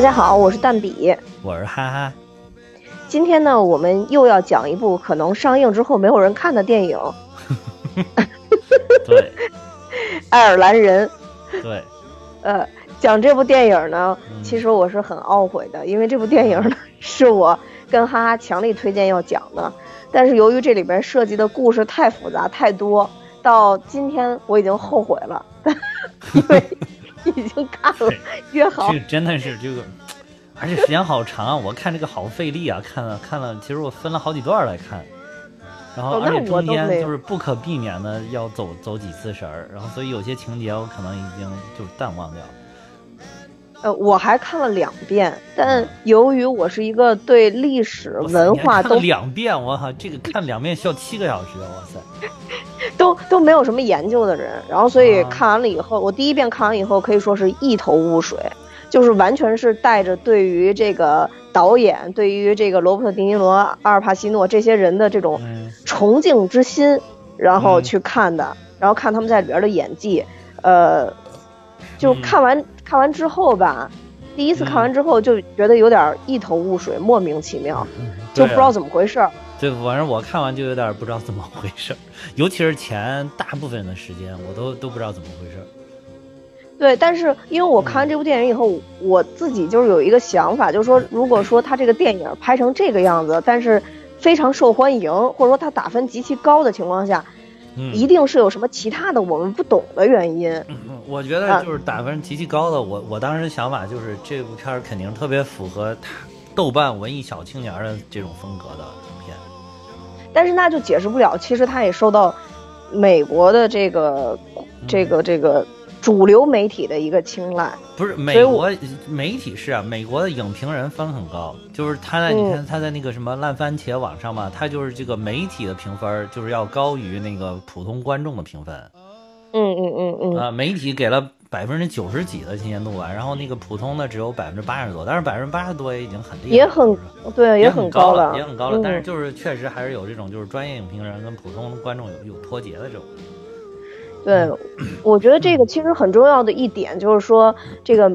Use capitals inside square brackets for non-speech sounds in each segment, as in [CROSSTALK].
大家好，我是蛋比，我是哈哈。今天呢，我们又要讲一部可能上映之后没有人看的电影。[LAUGHS] 对，[LAUGHS] 爱尔兰人。对。呃，讲这部电影呢，其实我是很懊悔的，因为这部电影呢是我跟哈哈强力推荐要讲的，但是由于这里边涉及的故事太复杂太多，到今天我已经后悔了，[LAUGHS] 因为 [LAUGHS] 已经看了约好。这真的是这个，而且时间好长啊！我看这个好费力啊，看了看了，其实我分了好几段来看，然后而且中间就是不可避免的要走走几次神儿，然后所以有些情节我可能已经就淡忘掉了。呃，我还看了两遍，但由于我是一个对历史文化都两遍，我靠，这个看两遍需要七个小时，哇塞，[LAUGHS] 都都没有什么研究的人，然后所以看完了以后，我第一遍看完以后可以说是一头雾水，就是完全是带着对于这个导演、对于这个罗伯特·迪尼罗、阿尔帕西诺这些人的这种崇敬之心，然后去看的，然后看他们在里边的演技，呃，就看完。看完之后吧，第一次看完之后就觉得有点一头雾水，莫名其妙，就不知道怎么回事儿。对，反正我看完就有点不知道怎么回事儿，尤其是前大部分的时间，我都都不知道怎么回事儿。对，但是因为我看完这部电影以后，我自己就是有一个想法，就是说，如果说他这个电影拍成这个样子，但是非常受欢迎，或者说他打分极其高的情况下。一定是有什么其他的我们不懂的原因。嗯，我觉得就是打分极其高的。我我当时想法就是这部片儿肯定特别符合他豆瓣文艺小青年的这种风格的影片。但是那就解释不了，其实他也受到美国的这个这个这个。主流媒体的一个青睐，不是美国媒体是啊，美国的影评人分很高，就是他在你看他在那个什么烂番茄网上嘛，他就是这个媒体的评分就是要高于那个普通观众的评分。嗯嗯嗯嗯。啊，媒体给了百分之九十几的新鲜度吧，然后那个普通的只有百分之八十多，但是百分之八十多也已经很厉害，也很对，也很高了，也很高了。但是就是确实还是有这种就是专业影评人跟普通观众有有脱节的这种。对，我觉得这个其实很重要的一点就是说，这个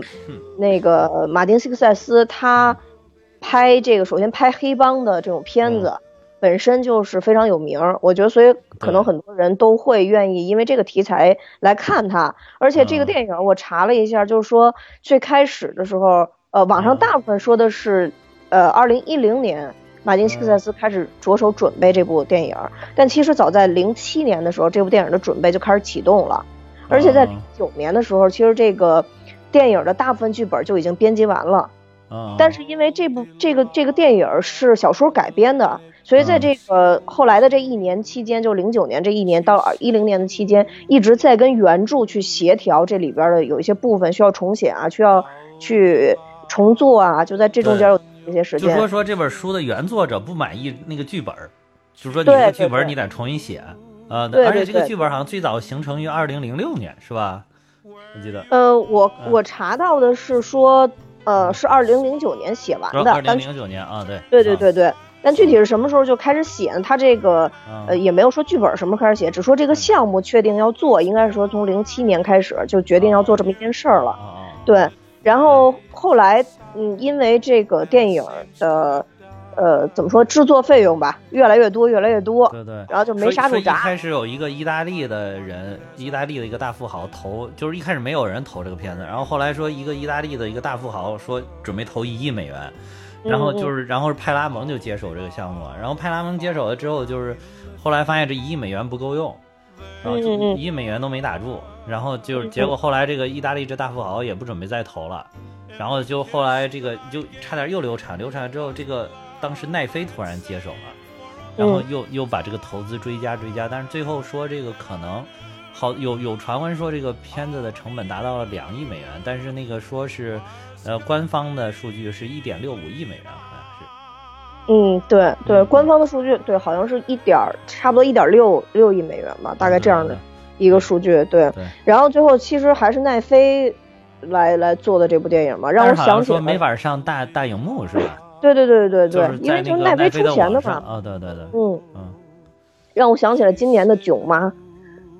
那个马丁·西克塞斯他拍这个，首先拍黑帮的这种片子本身就是非常有名，我觉得所以可能很多人都会愿意因为这个题材来看他。而且这个电影我查了一下，就是说最开始的时候，呃，网上大部分说的是，呃，二零一零年。马丁·西克塞斯开始着手准备这部电影，但其实早在零七年的时候，这部电影的准备就开始启动了，而且在零九年的时候，其实这个电影的大部分剧本就已经编辑完了。但是因为这部这个这个电影是小说改编的，所以在这个后来的这一年期间，就零九年这一年到一零年的期间，一直在跟原著去协调这里边的有一些部分需要重写啊，需要去重做啊，就在这中间有。这些时间就说说这本书的原作者不满意那个剧本，就说你这个剧本你得重新写啊。而且这个剧本好像最早形成于二零零六年，是吧？我记得。呃，我我查到的是说，呃，是二零零九年写完的。二零零九年啊，对。对对对对，但具体是什么时候就开始写呢？他这个呃也没有说剧本什么开始写，只说这个项目确定要做，应该是说从零七年开始就决定要做这么一件事儿了。对，然后后来。嗯，因为这个电影的，呃，怎么说，制作费用吧，越来越多，越来越多，对对，然后就没刹住闸。一开始有一个意大利的人，意大利的一个大富豪投，就是一开始没有人投这个片子，然后后来说一个意大利的一个大富豪说准备投一亿美元，然后就是，然后是派拉蒙就接手这个项目了，然后派拉蒙接手了之后，就是后来发现这一亿美元不够用，然后一亿美元都没打住，然后就是结果后来这个意大利这大富豪也不准备再投了。然后就后来这个就差点又流产，流产之后这个当时奈飞突然接手了，然后又又把这个投资追加追加，但是最后说这个可能好有有传闻说这个片子的成本达到了两亿美元，但是那个说是呃官方的数据是一点六五亿美元，好像是。嗯，对对，官方的数据对，好像是一点差不多一点六六亿美元吧，大概这样的一个数据。对，然后最后其实还是奈飞。来来做的这部电影嘛，让我想起说没法上大大荧幕是吧？对对对对对因为就是奈飞出钱的嘛。啊，对对对，嗯嗯，让我想起了今年的囧妈。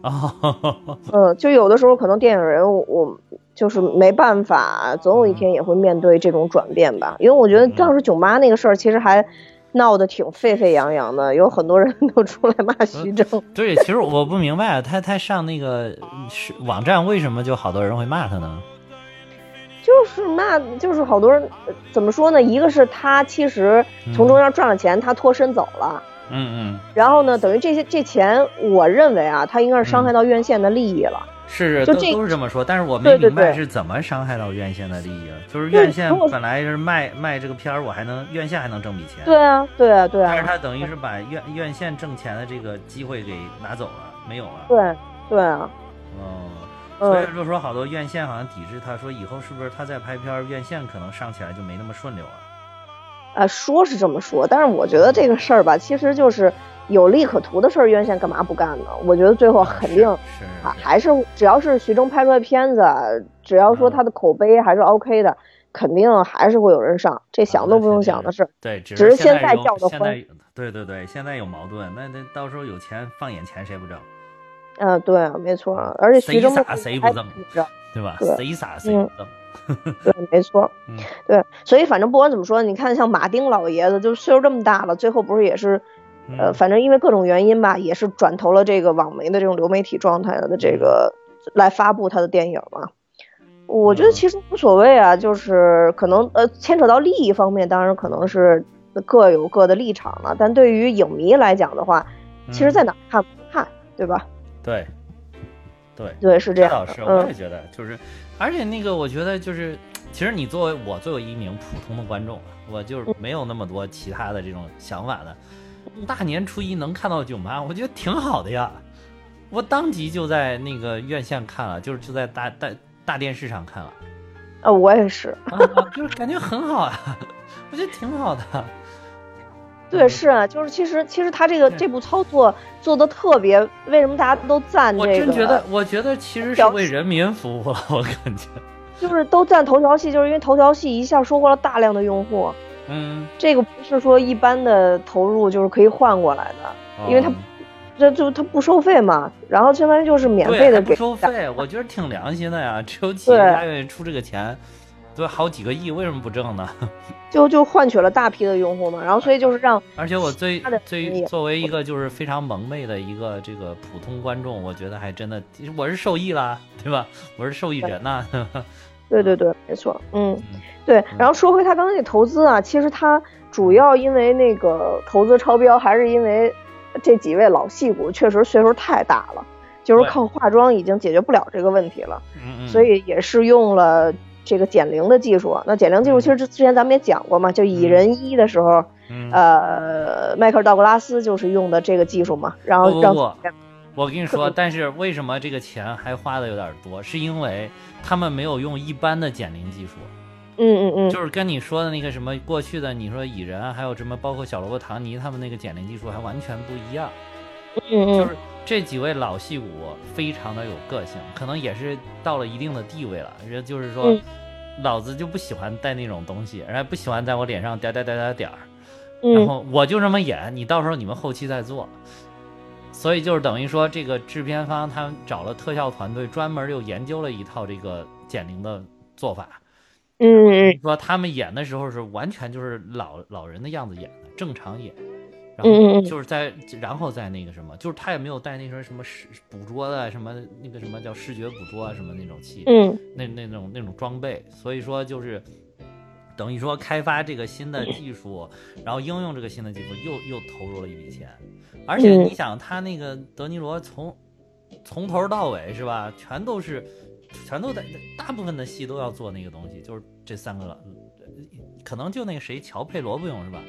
哦，嗯，就有的时候可能电影人我就是没办法，总有一天也会面对这种转变吧。因为我觉得当时囧妈那个事儿其实还闹得挺沸沸扬扬的，有很多人 [LAUGHS] 都出来骂徐峥。对，其实我不明白，他他上那个是网站为什么就好多人会骂他呢？就是骂，就是好多人怎么说呢？一个是他其实从中间赚了钱，他脱身走了。嗯嗯。然后呢，等于这些这钱，我认为啊，他应该是伤害到院线的利益了。是，就这都是这么说，但是我没明白是怎么伤害到院线的利益啊？就是院线本来是卖卖这个片儿，我还能院线还能挣笔钱。对啊，对啊，对啊。但是他等于是把院院线挣钱的这个机会给拿走了，没有了。对，对啊。哦。所以就说好多院线好像抵制他，说以后是不是他再拍片儿，院线可能上起来就没那么顺溜了。啊，说是这么说，但是我觉得这个事儿吧，其实就是有利可图的事儿，院线干嘛不干呢？我觉得最后肯定啊，还是只要是徐峥拍出来片子，只要说他的口碑还是 OK 的，肯定还是会有人上，这想都不用想的事。对，只是现在叫的欢。对对对，现在有矛盾，那那到时候有钱放眼前，谁不挣？嗯，对，没错，而且徐峥谁不挣，对吧？谁傻谁不挣？对，没错，对，所以反正不管怎么说，你看像马丁老爷子，就岁数这么大了，最后不是也是，呃，反正因为各种原因吧，也是转投了这个网媒的这种流媒体状态的这个来发布他的电影嘛。我觉得其实无所谓啊，就是可能呃牵扯到利益方面，当然可能是各有各的立场了。但对于影迷来讲的话，其实在哪看不看，对吧？对，对，对，是这样。老师，我也觉得，就是，而且那个，我觉得就是，其实你作为我作为一名普通的观众，我就是没有那么多其他的这种想法的。大年初一能看到囧妈，我觉得挺好的呀。我当即就在那个院线看了，就是就在大大大电视上看了。啊，我也是，就是感觉很好啊，[LAUGHS] 我觉得挺好的。对，是啊，就是其实其实他这个这部操作做的特别，为什么大家都赞这个？我真觉得，我觉得其实是为人民服务了，我感觉。就是都赞头条系，就是因为头条系一下收获了大量的用户。嗯。这个不是说一般的投入就是可以换过来的，因为他这就他不收费嘛，然后相当于就是免费的给。不收费，我觉得挺良心的呀，只有企业家愿意出这个钱。都，好几个亿，为什么不挣呢？[LAUGHS] 就就换取了大批的用户嘛，然后所以就是让，而且我最最作为一个就是非常萌妹的一个这个普通观众，我觉得还真的，我是受益啦，对吧？我是受益人呐。[LAUGHS] 对对对，没错，嗯，对。然后说回他刚才那投资啊，其实他主要因为那个投资超标，还是因为这几位老戏骨确实岁数太大了，就是靠化妆已经解决不了这个问题了，所以也是用了。这个减龄的技术，那减龄技术其实之之前咱们也讲过嘛，就蚁人一的时候，呃，迈克尔道格拉斯就是用的这个技术嘛，然后让。我跟你说，但是为什么这个钱还花的有点多？是因为他们没有用一般的减龄技术。嗯嗯嗯。就是跟你说的那个什么过去的，你说蚁人还有什么，包括小萝卜唐尼他们那个减龄技术还完全不一样。嗯嗯。就是。这几位老戏骨非常的有个性，可能也是到了一定的地位了。人就是说，老子就不喜欢戴那种东西，人家不喜欢在我脸上点点点点点儿，然后我就这么演，你到时候你们后期再做。所以就是等于说，这个制片方他们找了特效团队，专门又研究了一套这个减龄的做法。嗯，说他们演的时候是完全就是老老人的样子演的，正常演。然后就是在，然后在那个什么，就是他也没有带那什么什么视捕捉的什么那个什么叫视觉捕捉啊什么那种器，嗯，那那种那种装备，所以说就是等于说开发这个新的技术，然后应用这个新的技术，又又投入了一笔钱，而且你想他那个德尼罗从从头到尾是吧，全都是全都在大部分的戏都要做那个东西，就是这三个，可能就那个谁乔佩罗不用是吧？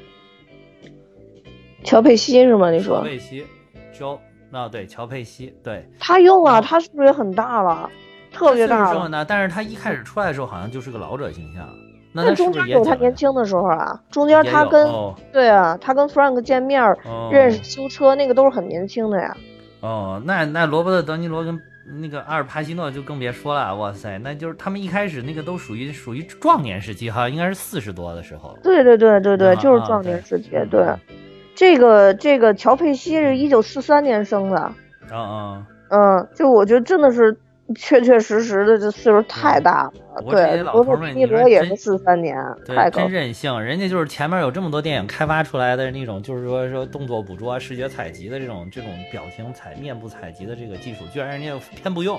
乔佩西是吗？你说乔佩西，乔啊，对，乔佩西，对，他用啊，他是不是也很大了？特别大了。那但是他一开始出来的时候好像就是个老者形象。那中间有他年轻的时候啊，中间他跟对啊，他跟 Frank 见面认识修车那个都是很年轻的呀。哦，那那罗伯特·德尼罗跟那个阿尔帕西诺就更别说了，哇塞，那就是他们一开始那个都属于属于壮年时期哈，应该是四十多的时候。对对对对对，就是壮年时期，对。这个这个乔佩西是一九四三年生的，啊啊，嗯，就我觉得真的是确确实实的这岁数太大了。对，罗伯特·迪尼罗也是四三年，太真任性。人家就是前面有这么多电影开发出来的那种，就是说说动作捕捉、视觉采集的这种这种表情采面部采集的这个技术，居然人家偏不用，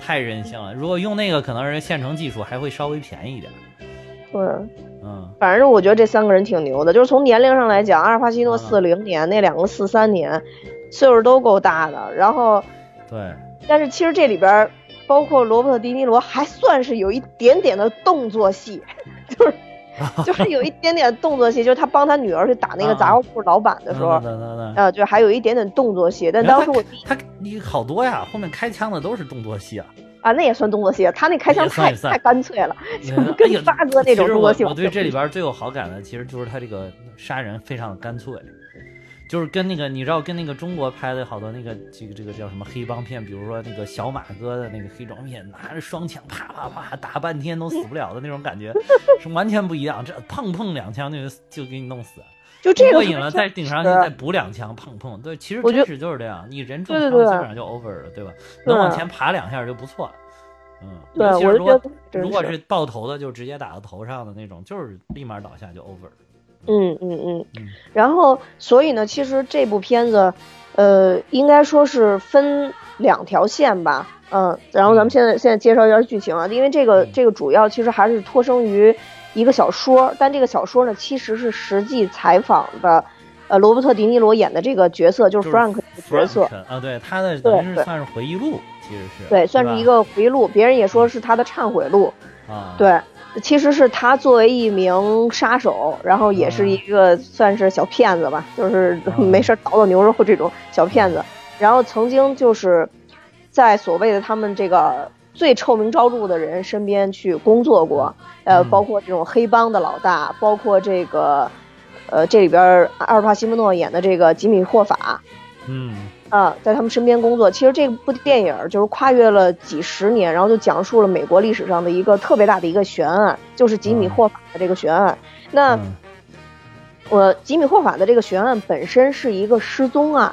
太任性了。如果用那个，可能人现成技术还会稍微便宜一点。对，嗯，反正我觉得这三个人挺牛的，就是从年龄上来讲，阿尔帕西诺四零年，那两个四三年，岁数都够大的。然后，对，但是其实这里边。包括罗伯特·迪尼罗还算是有一点点的动作戏，就是 [LAUGHS] 就是有一点点动作戏，就是他帮他女儿去打那个杂货铺老板的时候，呃，就还有一点点动作戏。但当时我他你好多呀，后面开枪的都是动作戏啊。[LAUGHS] 啊，那也算动作戏，他那开枪太太干脆了，跟发哥那种动作戏。我对这里边最有好感的，其实就是他这个杀人非常的干脆。就是跟那个，你知道，跟那个中国拍的好多那个这个这个叫什么黑帮片，比如说那个小马哥的那个黑帮片，拿着双枪啪啪啪打半天都死不了的那种感觉，是完全不一样。这砰砰两枪就就给你弄死，就这个过瘾了，再顶上去再补两枪，砰砰。对，其实真实就是这样，你人中枪基本上就 over 了，对吧？能往前爬两下就不错。嗯，对，我如果如果是爆头的，就直接打到头上的那种，就是立马倒下就 over。嗯嗯嗯，然后所以呢，其实这部片子，呃，应该说是分两条线吧，嗯，然后咱们现在现在介绍一下剧情啊，因为这个这个主要其实还是托生于一个小说，但这个小说呢，其实是实际采访的，呃，罗伯特·迪尼罗演的这个角色就是 Frank 角色。啊，对，他的等于是算是回忆录，其实是对，算是一个回忆录，别人也说是他的忏悔录啊，对。其实是他作为一名杀手，然后也是一个算是小骗子吧，就是没事倒倒牛肉这种小骗子。然后曾经就是在所谓的他们这个最臭名昭著的人身边去工作过，呃，包括这种黑帮的老大，包括这个呃这里边阿尔帕西莫诺演的这个吉米霍法，嗯。啊，在他们身边工作。其实这部电影就是跨越了几十年，然后就讲述了美国历史上的一个特别大的一个悬案，就是吉米霍法的这个悬案。那我吉米霍法的这个悬案本身是一个失踪案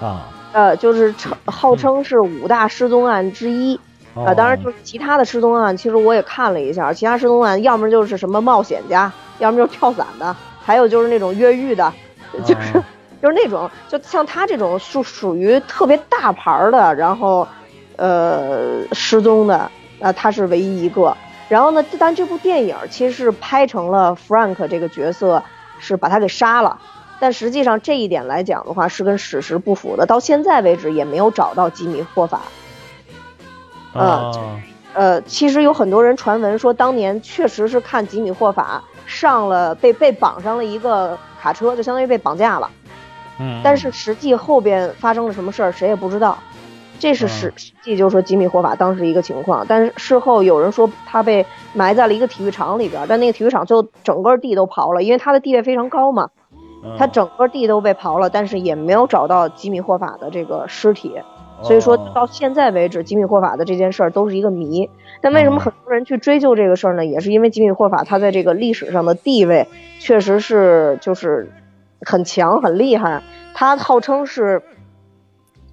啊，呃，就是称号称是五大失踪案之一啊。当然，就是其他的失踪案，其实我也看了一下，其他失踪案要么就是什么冒险家，要么就是跳伞的，还有就是那种越狱的，就是。就是那种，就像他这种属属于特别大牌的，然后，呃，失踪的，呃，他是唯一一个。然后呢，但这部电影其实是拍成了 Frank 这个角色是把他给杀了，但实际上这一点来讲的话是跟史实不符的。到现在为止也没有找到吉米霍法。啊，呃，其实有很多人传闻说，当年确实是看吉米霍法上了被被绑上了一个卡车，就相当于被绑架了。嗯，但是实际后边发生了什么事儿，谁也不知道。这是实实际，就是说吉米霍法当时一个情况。但是事后有人说他被埋在了一个体育场里边，但那个体育场就整个地都刨了，因为他的地位非常高嘛，他整个地都被刨了，但是也没有找到吉米霍法的这个尸体。所以说到现在为止，吉米霍法的这件事儿都是一个谜。但为什么很多人去追究这个事儿呢？也是因为吉米霍法他在这个历史上的地位确实是就是。很强很厉害，他号称是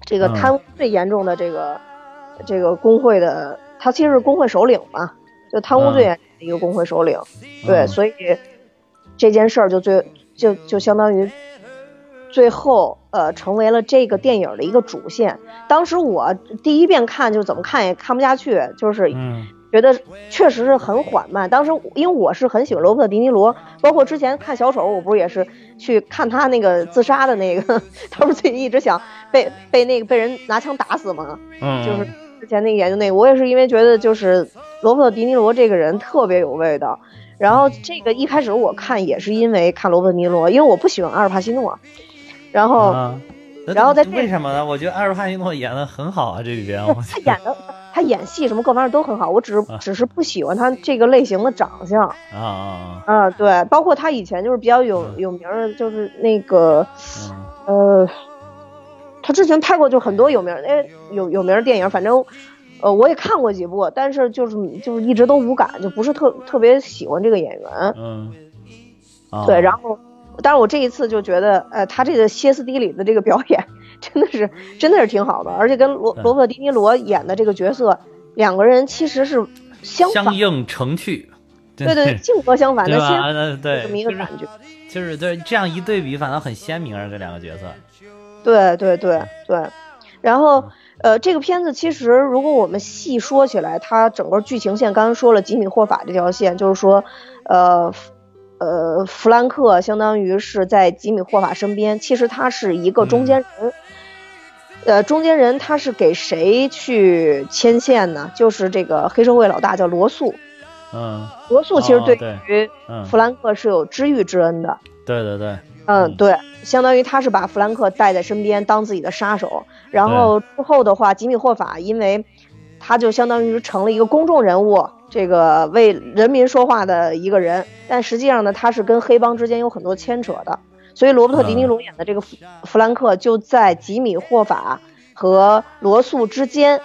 这个贪污最严重的这个这个工会的，他其实是工会首领嘛，就贪污最严重的一个工会首领。对，所以这件事儿就最就就相当于最后呃成为了这个电影的一个主线。当时我第一遍看就怎么看也看不下去，就是觉得确实是很缓慢。当时因为我是很喜欢罗伯特·迪尼罗，包括之前看小丑，我不是也是去看他那个自杀的那个，他不是最近一直想被被那个被人拿枪打死吗？嗯，就是之前那个研究那个，我也是因为觉得就是罗伯特·迪尼罗这个人特别有味道。然后这个一开始我看也是因为看罗伯特·迪尼罗，因为我不喜欢阿尔帕西诺。然后，然后在为什么呢？我觉得阿尔帕西诺演的很好啊，这里边他演的。他演戏什么各方面都很好，我只是只是不喜欢他这个类型的长相啊啊啊！对，包括他以前就是比较有有名的，就是那个呃，他之前拍过就很多有名哎有有名的电影，反正呃我也看过几部，但是就是就是一直都无感，就不是特特别喜欢这个演员。嗯，对，然后但是我这一次就觉得，呃，他这个歇斯底里的这个表演。真的是真的是挺好的，而且跟罗罗伯特·迪尼罗演的这个角色，两个人其实是相相映成趣。对对，[LAUGHS] 性格相反，对吧？对，这么一个感觉，就是对这样一对比，反倒很鲜明啊，这两个角色。对对对对，然后呃，这个片子其实如果我们细说起来，它整个剧情线，刚刚说了吉米·霍法这条线，就是说，呃呃，弗兰克相当于是在吉米·霍法身边，其实他是一个中间人。呃，中间人他是给谁去牵线呢？就是这个黑社会老大叫罗素。嗯，罗素其实对于弗兰克是有知遇之恩的。对对对。嗯，对，相当于他是把弗兰克带在身边当自己的杀手。然后之后的话，吉米霍法因为他就相当于成了一个公众人物，这个为人民说话的一个人。但实际上呢，他是跟黑帮之间有很多牵扯的。所以罗伯特·迪尼罗演的这个弗弗兰克就在吉米霍法和罗素之间。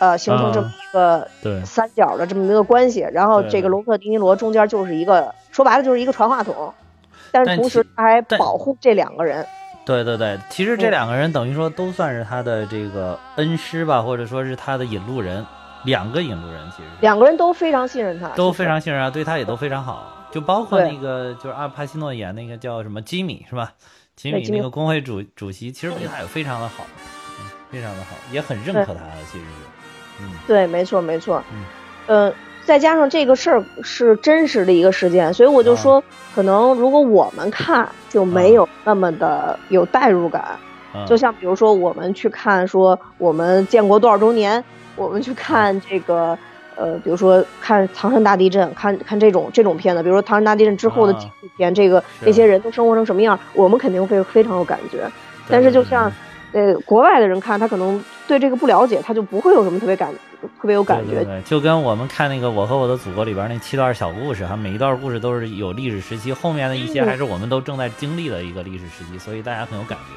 呃，形成这么一个三角的这么一个关系，然后这个罗伯特·迪尼罗中间就是一个，说白了就是一个传话筒，但是同时他还保护这两个人。对对对，其实这两个人等于说都算是他的这个恩师吧，或者说是他的引路人，两个引路人其实。两个人都非常信任他，都非常信任他，对他也都非常好，就包括那个就是阿帕西诺演那个叫什么吉米是吧？吉米那个工会主主席，其实对他也非常的好，非常的好，也很认可他其实是。对，没错，没错。嗯，呃，再加上这个事儿是真实的一个事件，所以我就说，可能如果我们看就没有那么的有代入感。就像比如说，我们去看说我们建国多少周年，我们去看这个，呃，比如说看唐山大地震，看看这种这种片子，比如说唐山大地震之后的纪录片，这个这些人都生活成什么样，我们肯定会非常有感觉。但是就像。呃，国外的人看他可能对这个不了解，他就不会有什么特别感，特别有感觉。对，就跟我们看那个《我和我的祖国》里边那七段小故事，哈，每一段故事都是有历史时期，后面的一些还是我们都正在经历的一个历史时期，所以大家很有感觉。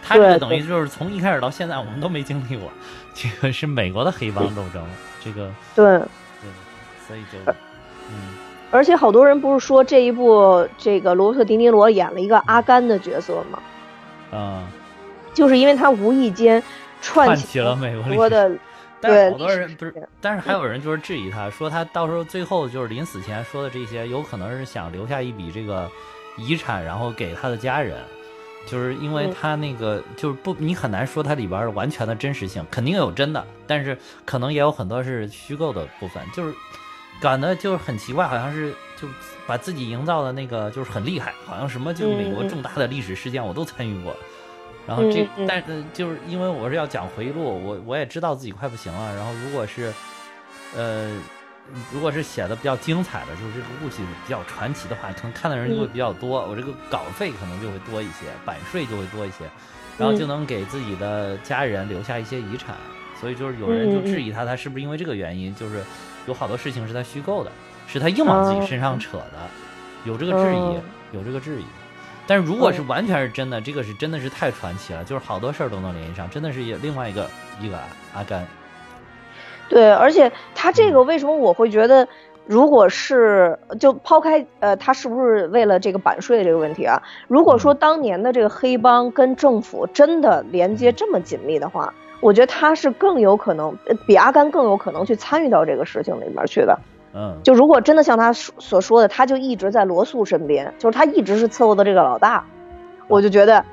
他这个等于就是从一开始到现在，我们都没经历过。这个是美国的黑帮斗争，这个对对，所以就嗯，而且好多人不是说这一部这个罗伯特·迪尼罗演了一个阿甘的角色吗？啊。就是因为他无意间串起了美国的，对好多人不是，但是还有人就是质疑他，说他到时候最后就是临死前说的这些，有可能是想留下一笔这个遗产，然后给他的家人，就是因为它那个就是不，你很难说它里边完全的真实性，肯定有真的，但是可能也有很多是虚构的部分，就是感的就是很奇怪，好像是就把自己营造的那个就是很厉害，好像什么就是美国重大的历史事件我都参与过。然后这，但是就是因为我是要讲回忆录，我我也知道自己快不行了。然后如果是，呃，如果是写的比较精彩的，就是这个故事比较传奇的话，可能看的人就会比较多，我这个稿费可能就会多一些，版税就会多一些，然后就能给自己的家人留下一些遗产。所以就是有人就质疑他，他是不是因为这个原因，就是有好多事情是他虚构的，是他硬往自己身上扯的，有这个质疑，有这个质疑。但是如果是完全是真的，这个是真的是太传奇了，就是好多事儿都能联系上，真的是另外一个一个阿甘。对，而且他这个为什么我会觉得，如果是就抛开呃，他是不是为了这个版税这个问题啊？如果说当年的这个黑帮跟政府真的连接这么紧密的话，我觉得他是更有可能比阿甘更有可能去参与到这个事情里面去的。嗯，就如果真的像他所说的，他就一直在罗素身边，就是他一直是伺候的这个老大，我就觉得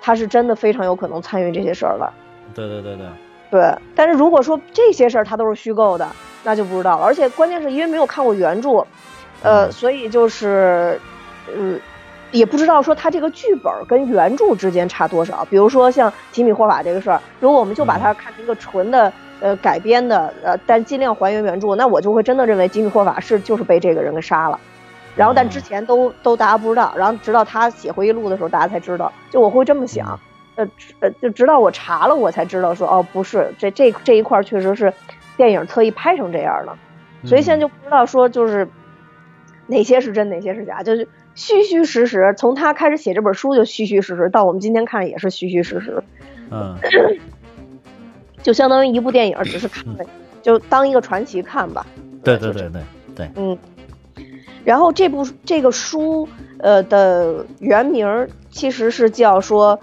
他是真的非常有可能参与这些事儿了。对对对对，对。但是如果说这些事儿他都是虚构的，那就不知道了。而且关键是因为没有看过原著，呃，所以就是，嗯，也不知道说他这个剧本跟原著之间差多少。比如说像吉米霍法这个事儿，如果我们就把它看成一个纯的。呃，改编的，呃，但尽量还原原著，那我就会真的认为吉米霍法是就是被这个人给杀了，然后但之前都都大家不知道，然后直到他写回忆录的时候，大家才知道，就我会这么想，呃呃，就直到我查了，我才知道说，哦，不是，这这这一块确实是电影特意拍成这样的，所以现在就不知道说就是哪些是真，哪些是假，就是虚虚实实，从他开始写这本书就虚虚实实，到我们今天看也是虚虚实实，嗯。[COUGHS] 就相当于一部电影，只是看，就当一个传奇看吧。对对对对对。嗯。然后这部这个书，呃的原名其实是叫说，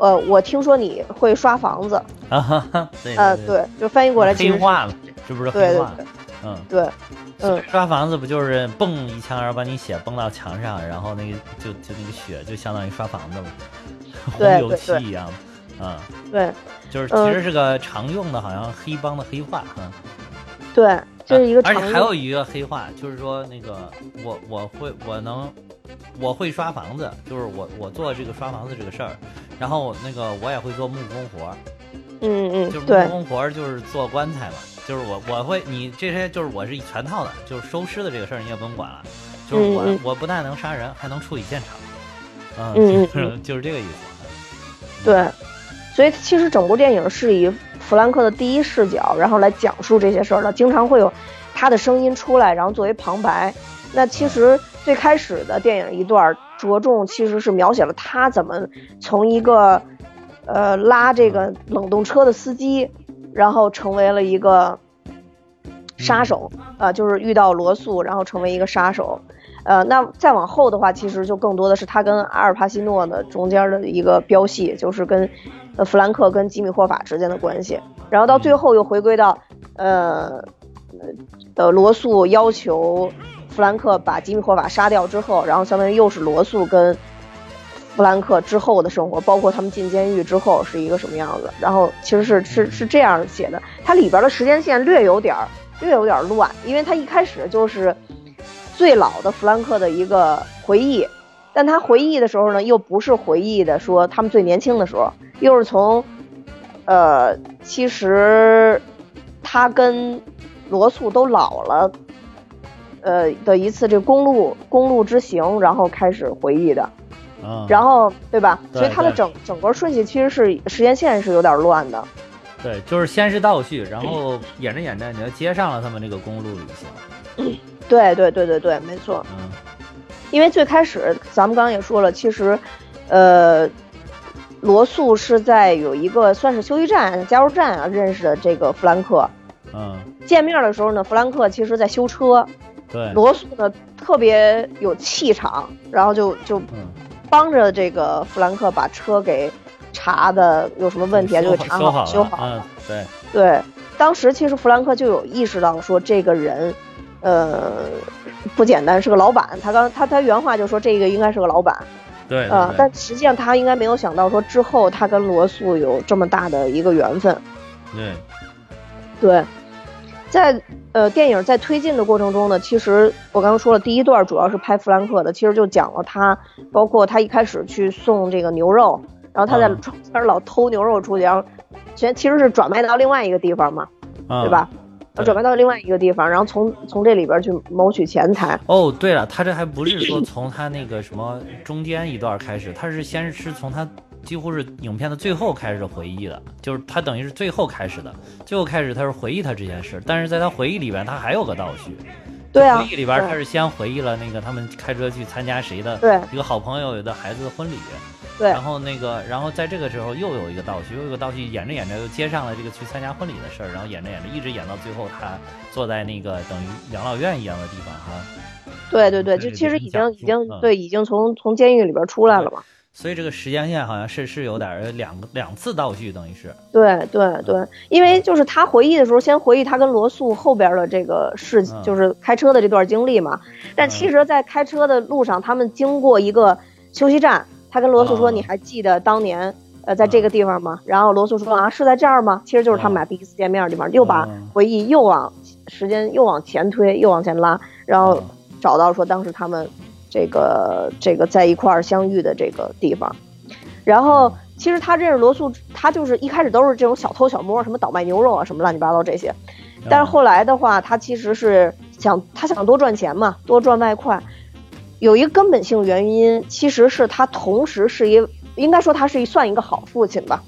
呃，我听说你会刷房子，啊哈哈，对呃，对，就翻译过来黑化了，是不是对对黑化？对嗯，对，嗯，刷房子不就是蹦一枪，然后把你血蹦到墙上，然后那个就就那个血就相当于刷房子了，对红油漆对对一样，嗯，对就是嗯其实是个常用的，好像黑帮的黑话，嗯。对，这是一个而且，还有一个黑话，就是说那个我我会我能我会刷房子，就是我我做这个刷房子这个事儿，然后那个我也会做木工活儿，嗯嗯就是木工活儿就是做棺材嘛，就是我我会你这些就是我是一全套的，就是收尸的这个事儿你也不用管了，就是我、我不但能杀人，还能处理现场，嗯，就是就是这个意思，对，所以其实整部电影是以弗兰克的第一视角，然后来讲述这些事儿的，经常会有他的声音出来，然后作为旁白。那其实最开始的电影一段着重其实是描写了他怎么从一个呃拉这个冷冻车的司机，然后成为了一个杀手啊、就是遇到罗素，然后成为一个杀手。呃，那再往后的话，其实就更多的是他跟阿尔帕西诺的中间的一个标戏，就是跟呃弗兰克跟吉米霍法之间的关系，然后到最后又回归到呃呃罗素要求弗兰克把吉米霍法杀掉之后，然后相当于又是罗素跟弗兰克之后的生活，包括他们进监狱之后是一个什么样子，然后其实是是是这样写的，它里边的时间线略有点儿略有点儿乱，因为它一开始就是最老的弗兰克的一个回忆，但他回忆的时候呢，又不是回忆的说他们最年轻的时候，又是从，呃，其实他跟罗素都老了，呃的一次这公路公路之行，然后开始回忆的，嗯，然后对吧？对所以他的整整个顺序其实是时间线是有点乱的，对，就是先是倒叙，然后演着演着你要接上了他们这个公路旅行，[CLEARS THROAT] 对对对对对，没错。嗯因为最开始咱们刚刚也说了，其实，呃，罗素是在有一个算是休息站、加油站啊认识的这个弗兰克。嗯，见面的时候呢，弗兰克其实在修车，对，罗素呢特别有气场，然后就就嗯。帮着这个弗兰克把车给查的有什么问题啊，就给查修好修好。了，对，对，当时其实弗兰克就有意识到说这个人，呃，不简单，是个老板。他刚他他原话就说这个应该是个老板，对，呃对，但实际上他应该没有想到说之后他跟罗素有这么大的一个缘分。对，对，在呃电影在推进的过程中呢，其实我刚刚说了，第一段主要是拍弗兰克的，其实就讲了他，包括他一开始去送这个牛肉，然后他在嗯中间老偷牛肉出去，然后全其实是转卖到另外一个地方嘛，嗯对吧？对转卖到另外一个地方，然后从从这里边去谋取钱财。哦，对了，他这还不是说从他那个什么中间一段开始，他是先是从他几乎是影片的最后开始回忆的，就是他等于是最后开始的，最后开始他是回忆他这件事，但是在他回忆里边他还有个倒叙，对啊回忆里边他是先回忆了那个他们开车去参加谁的对一个好朋友的孩子的婚礼，对然后那个，然后在这个时候又有一个倒叙，又有一个倒叙，演着演着又接上了这个去参加婚礼的事儿，然后演着演着一直演到最后，他坐在那个等于养老院一样的地方哈。对对对，就其实已经已经嗯对，已经从从监狱里边出来了嘛。所以这个时间线好像是是有点儿两个两次倒叙，等于是。对对对，因为就是他回忆的时候，先回忆他跟罗素后边的这个事，嗯。就是开车的这段经历嘛。但嗯。其实，在开车的路上，他们经过一个休息站，他跟罗素说：“嗯你还记得当年呃在这个地方吗？”然后罗素说：“啊，是在这儿吗？”其实就是他们俩第一次见面的地方，又把嗯。回忆又往时间又往前推，又往前拉，然后嗯。找到说当时他们这个这个在一块儿相遇的这个地方。然后其实他认识罗素，他就是一开始都是这种小偷小摸，什么倒卖牛肉啊，什么乱七八糟这些。但是后来的话，他其实是想他想多赚钱嘛，多赚外快。有一个根本性原因，其实是他同时是一，应该说他是一算一个好父亲吧，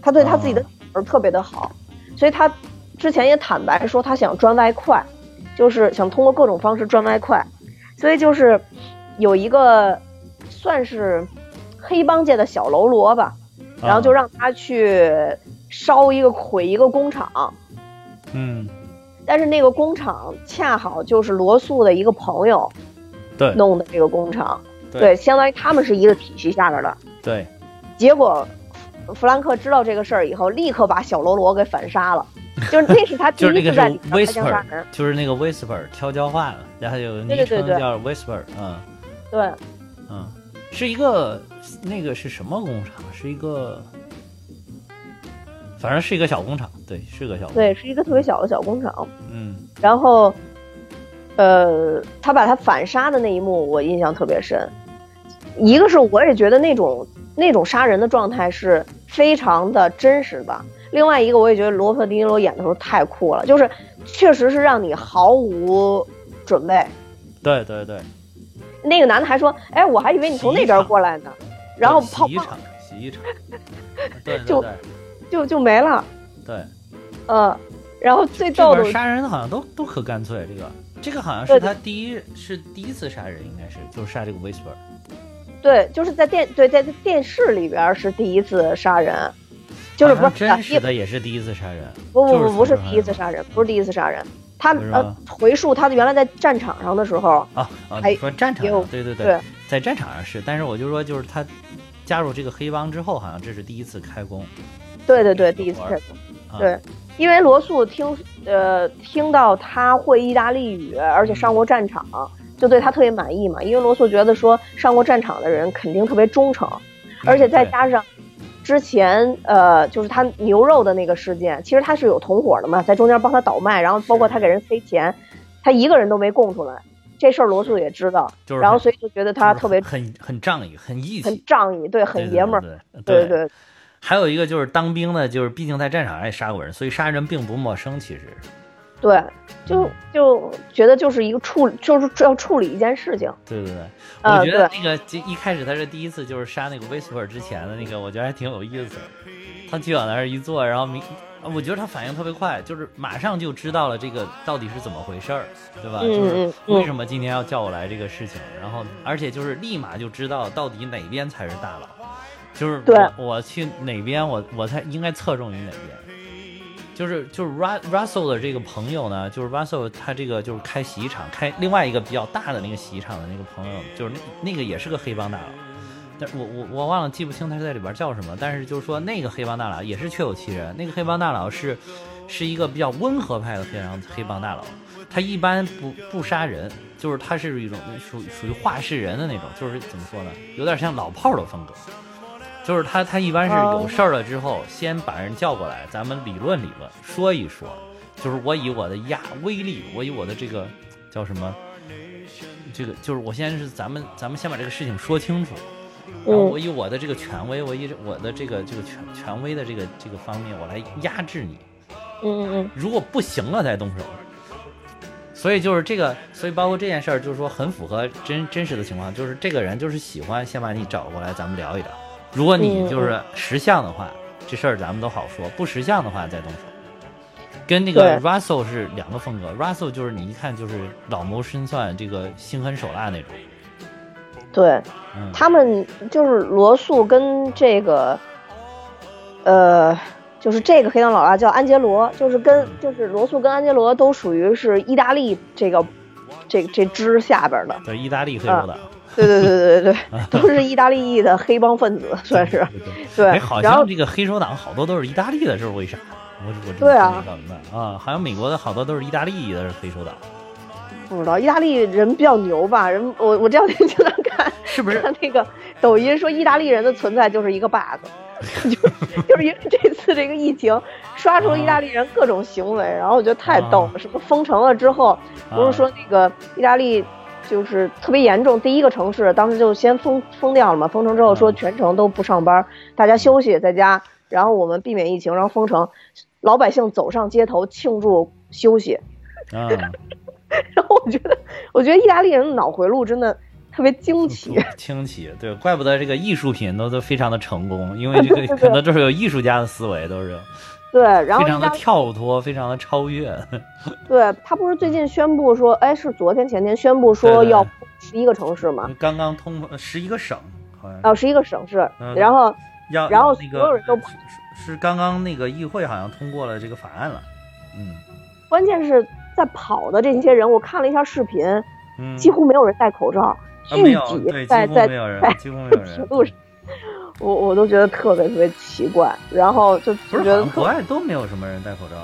他对他自己的女儿特别的好，所以他之前也坦白说他想赚外快，就是想通过各种方式赚外快，所以就是有一个算是黑帮界的小喽啰吧，然后就让他去烧一个毁一个工厂，嗯，但是那个工厂恰好就是罗素的一个朋友对。弄的这个工厂，对。对，相当于他们是一个体系下边的。对，结果弗兰克知道这个事儿以后，立刻把小喽啰给反杀了，就是那是他 [LAUGHS] 第一次在里边开枪杀 whisper，人。就是那个 whisper 悄悄话了，然后有昵称叫 whisper，嗯对，嗯，是一个那个是什么工厂？是一个，反正是一个小工厂，对，是个小工厂，对，是一个特别小的小工厂。嗯然后，呃，他把他反杀的那一幕，我印象特别深。一个是我也觉得那种那种杀人的状态是非常的真实的，另外一个我也觉得罗伯特·迪尼罗演的时候太酷了，就是确实是让你毫无准备。对对对，那个男的还说：“哎，我还以为你从那边过来呢。”然后跑洗衣厂，洗衣厂，[LAUGHS] 对对就对就就没了。对，嗯，然后最这逗的边杀人好像都都可干脆，这个这个好像是他第一是第一次杀人，应该是就是杀这个 whisper，对，就是在电对在电视里边是第一次杀人，就是不是真实的也是第一次杀人，不不不不是第一次杀人，不是第一次杀人。他呃回溯他原来在战场上的时候，啊啊！说战场对对对在战场上是，但是我就说就是他加入这个黑帮之后，好像这是第一次开工，对对对，第一次开工。啊、对，因为罗素听呃听到他会意大利语，而且上过战场，就对他特别满意嘛。因为罗素觉得说上过战场的人肯定特别忠诚，而且再加上之前呃就是他牛肉的那个事件，其实他是有同伙的嘛，在中间帮他倒卖，然后包括他给人塞钱，他一个人都没供出来。这事儿罗素也知道，就是然后所以就觉得他特别很很仗义，很义气很，仗义，对，很爷们儿，对对对对还有一个就是当兵的，就是毕竟在战场上也杀过人，所以杀人并不陌生。其实，对，就就觉得就是一个处，就是要处理一件事情。对对对，啊我觉得那个就一开始他是第一次就是杀那个 Whisper 之前的那个，我觉得还挺有意思的。他去往那儿一坐，然后明，我觉得他反应特别快，就是马上就知道了这个到底是怎么回事儿，对吧？嗯就是为什么今天要叫我来这个事情，然后而且就是立马就知道到底哪边才是大佬，就是对我我去哪边，我我才应该侧重于哪边。就是就是 Russell 的这个朋友呢，就是 Russell 他这个就是开洗衣厂，开另外一个比较大的那个洗衣厂的那个朋友，就是那那个也是个黑帮大佬，但我我我忘了记不清他是在里边叫什么，但是就是说那个黑帮大佬也是确有其人，那个黑帮大佬是是一个比较温和派的黑帮黑帮大佬，他一般不不杀人，就是他是一种属属于话事人的那种，就是怎么说呢，有点像老炮的风格。就是他，他一般是有事儿了之后，先把人叫过来，咱们理论理论，说一说。就是我以我的压威力，我以我的这个叫什么，这个就是我先是咱们咱们先把这个事情说清楚，然后我以我的这个权威，我以我的这个这个权权威的这个这个方面，我来压制你。嗯嗯如果不行了再动手。所以就是这个，所以包括这件事儿，就是说很符合真真实的情况，就是这个人就是喜欢先把你找过来，咱们聊一聊。如果你就是识相的话，这事儿咱们都好说；不识相的话再动手。跟那个 Russell 是两个风格，Russell 就是你一看就是老谋深算，这个心狠手辣那种。嗯，对嗯，他们就是罗素跟这个，呃，就是这个黑帮老大叫安杰罗，就是跟就是罗素跟安杰罗都属于是意大利这个这这支下边的。对，意大利黑手党，对对对对对对，[LAUGHS] 都是意大利裔的黑帮分子，算是对好。像这个黑手党好多都是意大利的，这是为啥？我我真对啊不明白啊，好像美国的好多都是意大利裔的黑手党，不知道意大利人比较牛吧？人我我这两天经常看 [LAUGHS] 是不是？看那个抖音说意大利人的存在就是一个 bug，[LAUGHS] 就就是因为这次这个疫情刷出了意大利人各种行为，然后我觉得太逗了。什么封城了之后，不是说那个意大利就是特别严重，第一个城市当时就先封封掉了嘛，封城之后说全城都不上班，大家休息在家，然后我们避免疫情，然后封城，老百姓走上街头庆祝休息。啊，[LAUGHS] 然后我觉得，我觉得意大利人的脑回路真的特别惊奇。惊奇，对，怪不得这个艺术品都都非常的成功，因为这个 [LAUGHS] 可能就是有艺术家的思维，都是对，然后非常的跳脱，非常的超越。[LAUGHS] 对他不是最近宣布说，哎，是昨天前天宣布说要十一个城市嘛，刚刚通十一个省，好像哦，十一个省市，嗯然后要然后那个所有人都是是是刚刚那个议会好像通过了这个法案了，嗯。关键是在跑的这些人，我看了一下视频，嗯，几乎没有人戴口罩，啊没有，聚对，几乎集在在在，铁，路上。我我都觉得特别特别奇怪，然后就不是觉得国外都没有什么人戴口罩。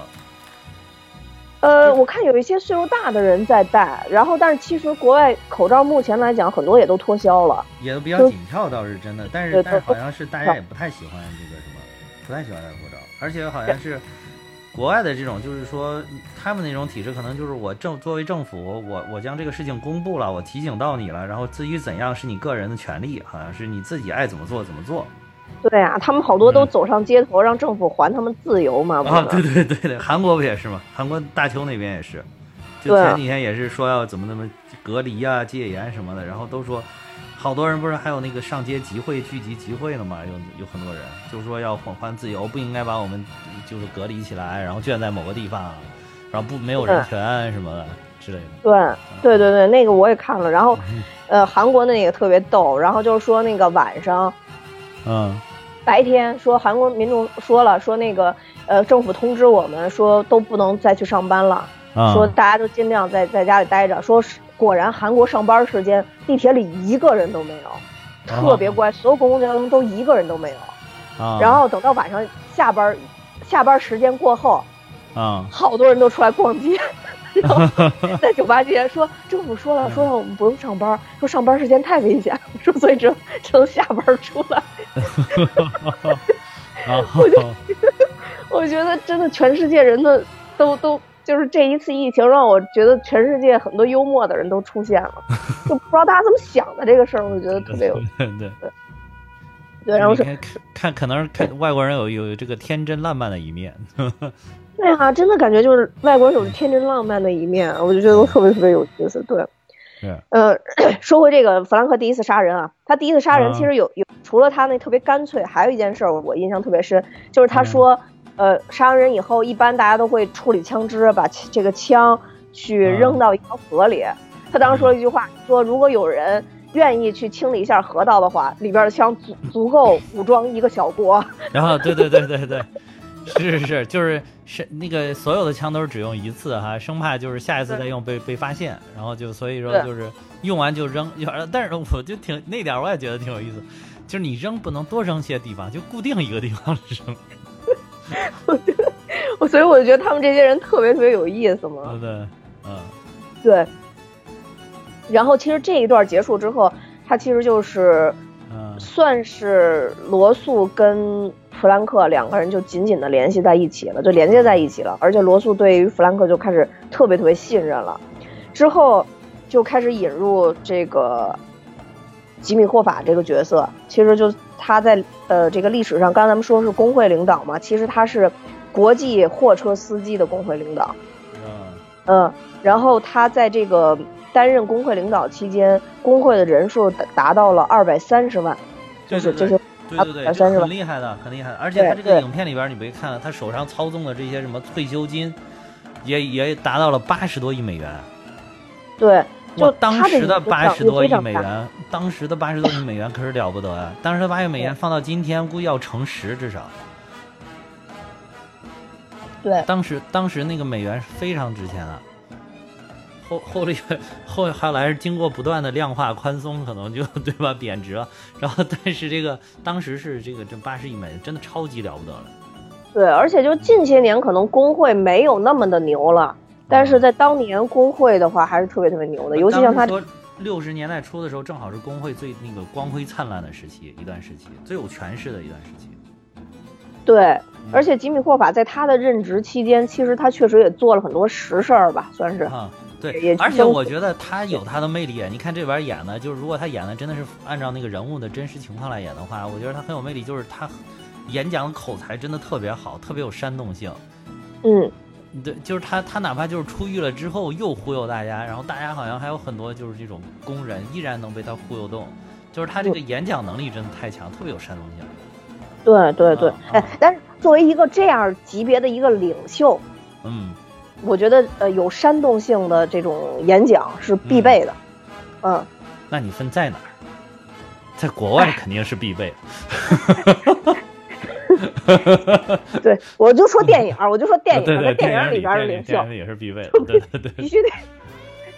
呃，我看有一些岁数大的人在戴，然后但是其实国外口罩目前来讲很多也都脱销了，也都比较紧俏倒是真的，但是但是好像是大家也不太喜欢这个什么，不太喜欢戴口罩，而且好像是。国外的这种就是说，他们那种体制可能就是我政作为政府，我我将这个事情公布了，我提醒到你了，然后至于怎样是你个人的权利，好像是你自己爱怎么做怎么做。对啊，他们好多都走上街头，让政府还他们自由嘛。啊，对对对对，韩国不也是吗？韩国大邱那边也是，就前几天也是说要怎么怎么隔离啊、戒严什么的，然后都说。好多人不是还有那个上街集会、聚集集会的嘛？有有很多人就是说要缓缓自由，不应该把我们就是隔离起来，然后圈在某个地方，然后不没有人权什么的之类的。对对对对，那个我也看了。然后，呃，韩国的那个特别逗，然后就是说那个晚上，嗯，白天说韩国民众说了说那个呃政府通知我们说都不能再去上班了，说大家都尽量在在家里待着，说是。果然，韩国上班时间地铁里一个人都没有，特别乖，所有公共交通都一个人都没有。然后等到晚上下班，下班时间过后，啊，[LAUGHS] 好多人都出来逛街，然后 [LAUGHS] 在酒吧街说政府说了，说让我们不用上班，说上班时间太危险，说所以只能只能下班出来。[LAUGHS] 我就我觉得真的全世界人的都都。就是这一次疫情，让我觉得全世界很多幽默的人都出现了，就不知道大家怎么想的这个事儿，我就觉得特别有 [LAUGHS] 对对对。对，然后是看，可能是看外国人有有这个天真浪漫的一面。[LAUGHS] 对啊，真的感觉就是外国人有天真浪漫的一面，我就觉得特别特别有意思。对，[LAUGHS] 呃，说回这个弗兰克第一次杀人啊，他第一次杀人其实有有除了他那特别干脆，还有一件事我印象特别深，就是他说。呃，杀完人以后，一般大家都会处理枪支，把这个枪去扔到一条河里。他当时说了一句话，说如果有人愿意去清理一下河道的话，里边的枪足足够武装一个小国。[LAUGHS] 然后，对对对对对，[LAUGHS] 是是是，就是是那个所有的枪都是只用一次哈，生怕就是下一次再用被被发现。然后就所以说就是用完就扔。但是我就挺那点我也觉得挺有意思，就是你扔不能多扔些地方，就固定一个地方扔。[LAUGHS] 我觉得，我所以我就觉得他们这些人特别特别有意思嘛。对，嗯，对。然后其实这一段结束之后，他其实就是，算是罗素跟弗兰克两个人就紧紧的联系在一起了，就连接在一起了。而且罗素对于弗兰克就开始特别特别信任了。之后就开始引入这个吉米霍法这个角色，其实就。他在呃这个历史上，刚才咱们说是工会领导嘛，其实他是国际货车司机的工会领导。嗯，然后他在这个担任工会领导期间，工会的人数达到了二百三十万，就是这些对对对，很厉害的，很厉害的。而且他这个影片里边，你别看他手上操纵的这些什么退休金，也也达到了八十多亿美元。对。就当时的八十多亿美元，当时的八十多亿美元可是了不得啊！当时的八亿美元放到今天，估计要乘十至少。对，当时当时那个美元是非常值钱的。后后来后后来是经过不断的量化宽松，可能就对吧贬值了。然后但是这个当时是这个这八十亿美元真的超级了不得了。对，而且就近些年可能工会没有那么的牛了。但是在当年工会的话还是特别特别牛的，尤其像他说六十年代初的时候，正好是工会最那个光辉灿烂的时期，一段时期最有权势的一段时期。对，而且吉米霍法在他的任职期间，其实他确实也做了很多实事儿吧，算是啊。对，而且我觉得他有他的魅力。你看这边演的，就是如果他演的真的是按照那个人物的真实情况来演的话，我觉得他很有魅力。就是他演讲的口才真的特别好，特别有煽动性。嗯。对，就是他，他哪怕就是出狱了之后又忽悠大家，然后大家好像还有很多就是这种工人依然能被他忽悠动，就是他这个演讲能力真的太强，特别有煽动性。对对对，哎，但是作为一个这样级别的一个领袖，嗯，我觉得呃有煽动性的这种演讲是必备的，嗯。那你分在哪儿？在国外肯定是必备。[LAUGHS] [LAUGHS] 对，我就说电影，我就说电影，在电影里边的领袖也是必备的，对对对，必须得，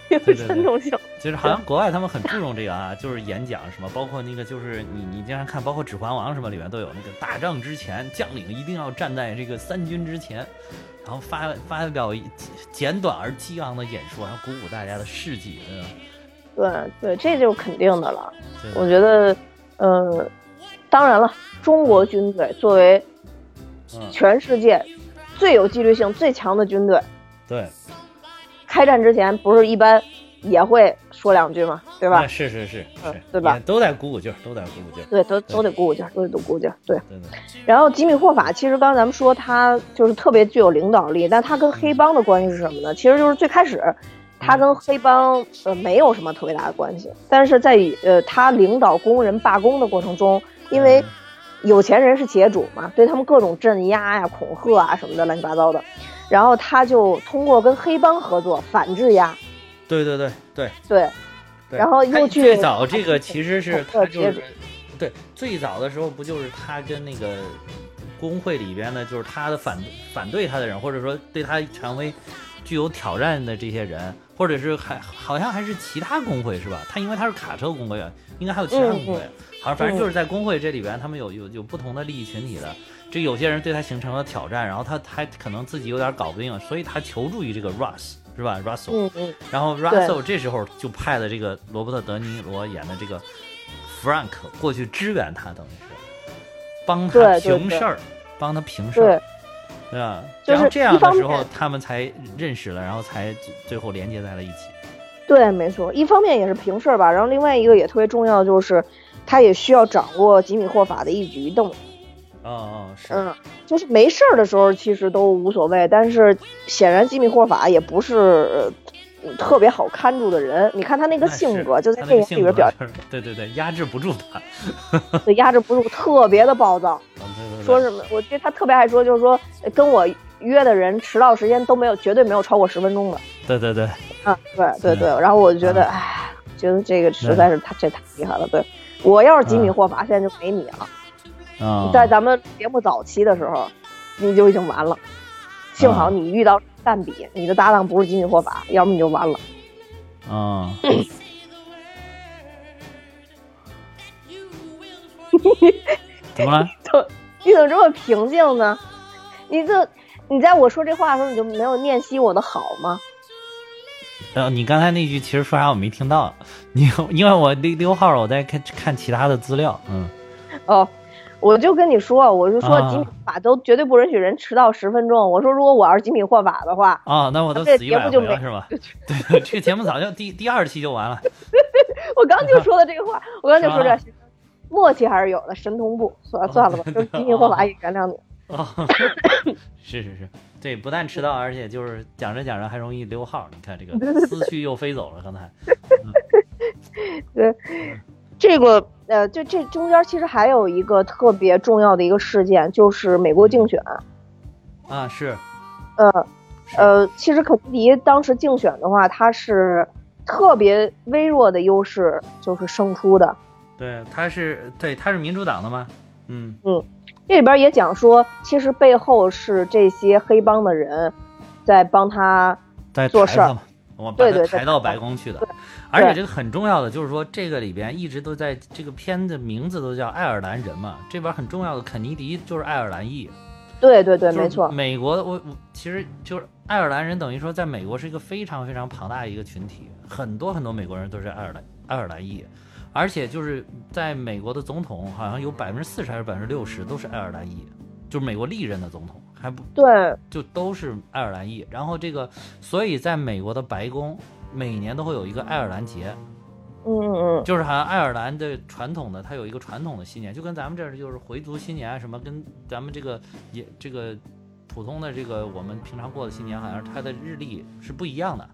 有煽动性。其实好像国外他们很注重这个啊，就是演讲什么，包括那个就是你你经常看，包括《指环王》什么里面都有那个打仗之前，将领一定要站在这个三军之前，然后发发表简短而激昂的演说，然后鼓舞大家的士气，对吧？对对，这就肯定的了。我觉得，呃，当然了，中国军队作为全世界最有纪律性最强的军队，对，开战之前不是一般也会说两句吗？对吧？是是是，嗯，对吧？都得鼓鼓劲儿，都得鼓鼓劲儿。对，都都得鼓鼓劲儿，都得鼓鼓劲儿。对对对。然后吉米霍法，其实刚才咱们说他就是特别具有领导力，但他跟黑帮的关系是什么呢？其实就是最开始。他跟黑帮呃没有什么特别大的关系，但是在呃他领导工人罢工的过程中，因为有钱人是企业主嘛，对他们各种镇压呀、恐吓啊什么的乱七八糟的，然后他就通过跟黑帮合作反制压。对对对对对，然后又去最早这个其实是他就是对最早的时候不就是他跟那个工会里边的，就是他的反反对他的人，或者说对他权威具有挑战的这些人。或者是还好像还是其他工会是吧？他因为他是卡车工会，应该还有其他工会。好像反正就是在工会这里边，他们有有有不同的利益群体的。这有些人对他形成了挑战，然后他他可能自己有点搞不定，所以他求助于这个 Russ 是吧？Russell。嗯嗯。然后 Russell 这时候就派了这个罗伯特·德尼罗演的这个 Frank 过去支援他，等于是帮他平事儿，帮他平事儿。对吧？然后这样的时候，他们才认识了，然后才最后连接在了一起。对，没错。一方面也是平事儿吧，然后另外一个也特别重要，就是他也需要掌握吉米霍法的一举一动。哦哦，是。嗯，就是没事儿的时候其实都无所谓，但是显然吉米霍法也不是特别好看住的人。你看他那个性格，就在电影里边表现。对对对，压制不住他。[LAUGHS] 对，压制不住，特别的暴躁。说什么？我觉得他特别爱说，就是说跟我约的人迟到时间都没有，绝对没有超过十分钟的。对对对，啊，对对对。然后我就觉得，哎，觉得这个实在是他这太厉害了。对我要是吉米霍法，现在就没你了。啊，在咱们节目早期的时候，你就已经完了。幸好你遇到蛋比，你的搭档不是吉米霍法，要么你就完了。啊。怎么了？[LAUGHS] 你怎么这么平静呢？你这，你在我说这话的时候，你就没有念惜我的好吗？呃，你刚才那句其实说啥我没听到，你因为我溜溜号，我在看看其他的资料。嗯。哦，我就跟你说，我就说吉米法都绝对不允许人迟到十分钟。我说如果我要是吉米霍法的话，啊，那我都死一百回了是吧？[LAUGHS] 对，这个节目早就第第二期就完了。[LAUGHS] 我刚就说的这个话，[LAUGHS] 我刚就说这。默契还是有的，神同步，算算了吧，就吉米霍法也原谅你。是是是，对，不但迟到，而且就是讲着讲着还容易溜号。你看这个思绪又飞走了，刚才。[LAUGHS] 对，这个呃，就这中间其实还有一个特别重要的一个事件，就是美国竞选。啊，是。呃呃，其实肯尼迪当时竞选的话，他是特别微弱的优势，就是胜出的。对，他是对，他是民主党的吗？嗯嗯，这里边也讲说，其实背后是这些黑帮的人在帮他在做事儿，我把他抬到白宫去的。而且这个很重要的就是说，这个里边一直都在这个片子名字都叫爱尔兰人嘛，这边很重要的肯尼迪就是爱尔兰裔。对对对，没错。美国我我其实就是爱尔兰人，等于说在美国是一个非常非常庞大的一个群体，很多很多美国人都是爱尔兰爱尔兰裔。而且就是在美国的总统，好像有百分之四十还是百分之六十都是爱尔兰裔，就是美国历任的总统还不对，就都是爱尔兰裔。然后这个，所以在美国的白宫每年都会有一个爱尔兰节，嗯嗯嗯，就是好像爱尔兰的传统的，它有一个传统的新年，就跟咱们这儿就是回族新年啊什么，跟咱们这个也这个普通的这个我们平常过的新年，好像它的日历是不一样的。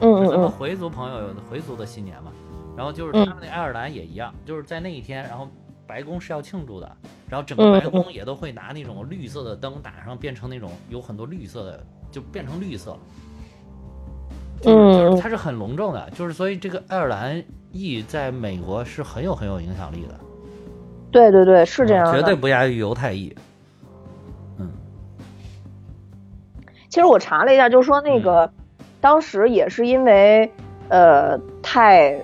嗯嗯嗯，咱们回族朋友有回族的新年嘛。然后就是他们那爱尔兰也一样，就是在那一天，然后白宫是要庆祝的，然后整个白宫也都会拿那种绿色的灯打上，变成那种有很多绿色的，就变成绿色。嗯，它是很隆重的，就是所以这个爱尔兰裔在美国是很有很有影响力的。对对对，是这样，绝对不亚于犹太裔。嗯，其实我查了一下，就是说那个当时也是因为。呃，太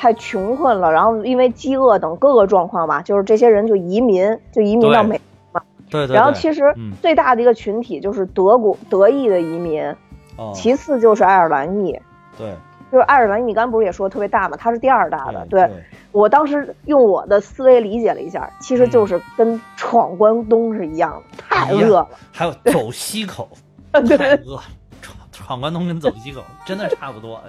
太穷困了，然后因为饥饿等各个状况吧，就是这些人就移民，就移民到美国嘛。对对。然后其实嗯最大的一个群体就是德国德裔的移民，哦，其次就是爱尔兰裔。对就是爱尔兰裔，你刚不是也说特别大嘛？它是第二大的。对我当时用我的思维理解了一下，其实嗯就是跟闯关东是一样的，太饿了。还有走西口，[LAUGHS] 对太饿了。闯闯关东跟走西口真的差不多。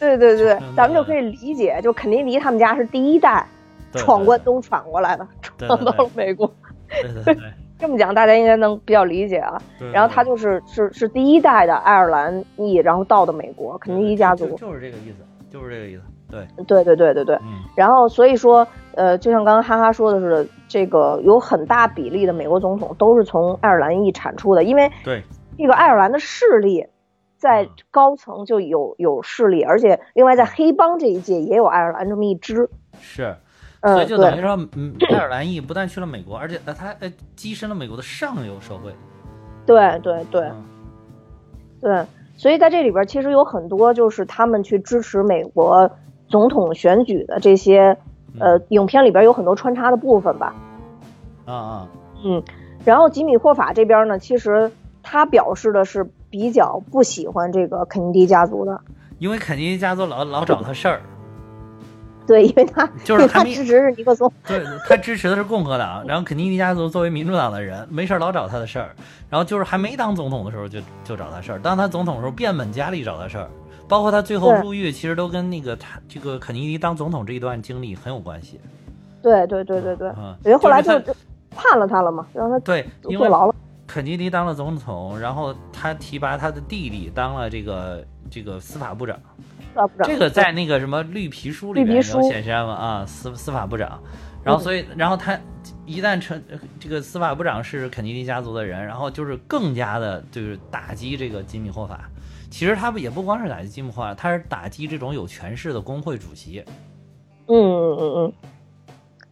对对对，咱们就可以理解，就肯尼迪他们家是第一代闯关东闯过来的，闯到了美国。对对对。[LAUGHS] 这么讲，大家应该能比较理解啊。然后他就是是是第一代的爱尔兰裔，然后到的美国肯尼迪家族就。就是这个意思，就是这个意思。对，对对对对对。嗯，然后所以说，呃，就像刚刚哈哈说的是，这个有很大比例的美国总统都是从爱尔兰裔产出的，因为对，这个爱尔兰的势力在高层就有有势力，而且另外在黑帮这一届也有爱尔兰这么一支。是。所以就等于说，嗯，爱尔兰裔不但去了美国，而且呃，他呃跻身了美国的上游社会。对对对嗯对，所以在这里边其实有很多就是他们去支持美国总统选举的这些，呃，影片里边有很多穿插的部分吧。啊啊，嗯，然后吉米霍法这边呢，其实他表示的是比较不喜欢这个肯尼迪家族的，因为肯尼迪家族老老找他事儿，对，因为他 [LAUGHS] 就是他支持是尼克松，对他支持的是共和党，然后肯尼迪家族作为民主党的人，没事儿老找他的事儿，然后就是还没当总统的时候就就找他事儿，当他总统的时候变本加厉找他事儿，包括他最后入狱，其实都跟那个他这个肯尼迪当总统这一段经历很有关系。对对对对对，嗯，因为后来就是他判了他了嘛，让他对，因为坐牢了。肯尼迪当了总统，然后他提拔他的弟弟当了这个这个司法部长。啊，部长这个在那个什么绿皮书里面有绿皮书显现了啊，司司法部长，然后所以然后他一旦成呃这个司法部长是肯尼迪家族的人，然后就是更加的就是打击这个吉米霍法。其实他不也不光是打击吉米霍法，他是打击这种有权势的工会主席。嗯嗯嗯嗯，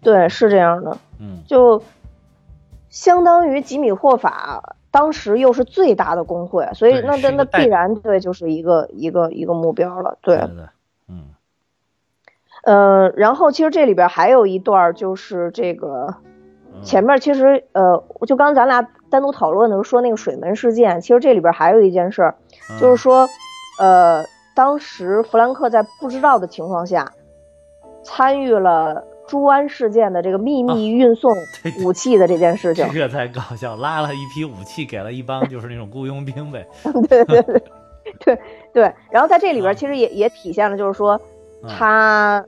对，是这样的，嗯，就相当于吉米霍法当时又是最大的工会，所以那那那必然对就是一个一个一个目标了，对。嗯。呃，然后其实这里边还有一段就是这个嗯。前面其实呃，就刚咱俩单独讨论的时候说那个水门事件，其实这里边还有一件事就是说，呃，当时弗兰克在不知道的情况下，参与了朱安事件的这个秘密运送 [LAUGHS] 武器的这件事情。这个才搞笑，拉了一批武器给了一帮就是那种雇佣兵呗。[LAUGHS] 对对对 [LAUGHS] 对对。然后在这里边啊其实也也体现了，就是说嗯他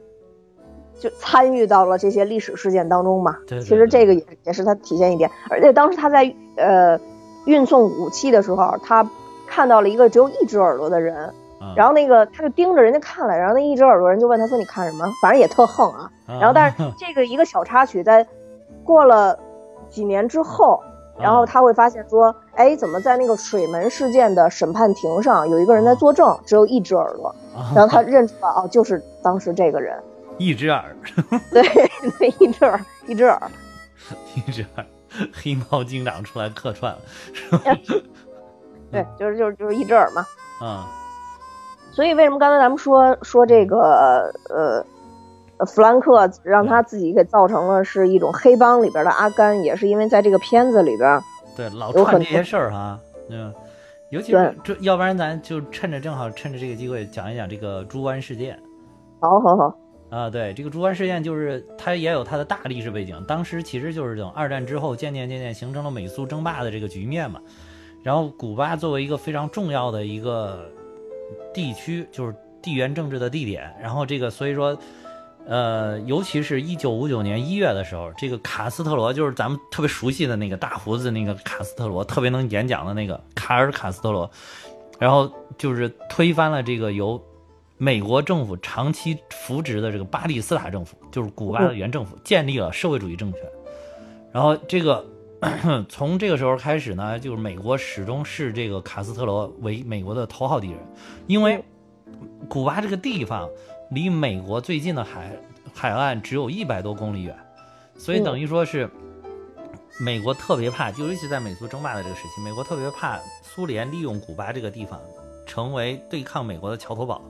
就参与到了这些历史事件当中嘛。对对其实这个也也是他体现一点，而且当时他在呃运送武器的时候，他看到了一个只有一只耳朵的人，嗯然后那个他就盯着人家看了，然后那一只耳朵人就问他说：“你看什么？”反正也特横啊。然后，但是这个一个小插曲，在过了几年之后，然后他会发现说：“哎，怎么在那个水门事件的审判庭上有一个人在作证，只有一只耳朵？”啊然后他认出了，哦，就是当时这个人。一只耳，[LAUGHS] 对，对，一只耳，一只耳。一只耳，黑猫警长出来客串了，是吧？[LAUGHS] 对，就是就是就是一只耳嘛。嗯所以为什么刚才咱们说说这个呃，呃弗兰克让他自己给造成了是一种黑帮里边的阿甘，也是因为在这个片子里边，对，老串这些事儿哈，嗯，尤其是这，要不然咱就趁着正好趁着这个机会讲一讲这个猪湾事件好好好，啊。对，这个猪湾事件就是它也有它的大历史背景，当时其实就是等二战之后渐渐渐渐形成了美苏争霸的这个局面嘛。然后古巴作为一个非常重要的一个地区，就是地缘政治的地点，然后这个所以说。呃，尤其是一九五九年一月的时候，这个卡斯特罗就是咱们特别熟悉的那个大胡子那个卡斯特罗，特别能演讲的那个卡尔卡斯特罗，然后就是推翻了这个由美国政府长期扶植的这个巴蒂斯塔政府，就是古巴的原政府，建立了社会主义政权。然后这个 [CLEARS THROAT] 从这个时候开始呢，就是美国始终视这个卡斯特罗为美国的头号敌人，因为古巴这个地方。离美国最近的海海岸只有一百多公里远，所以等于说是美国特别怕，就尤其在美苏争霸的这个时期，美国特别怕苏联利用古巴这个地方成为对抗美国的桥头堡。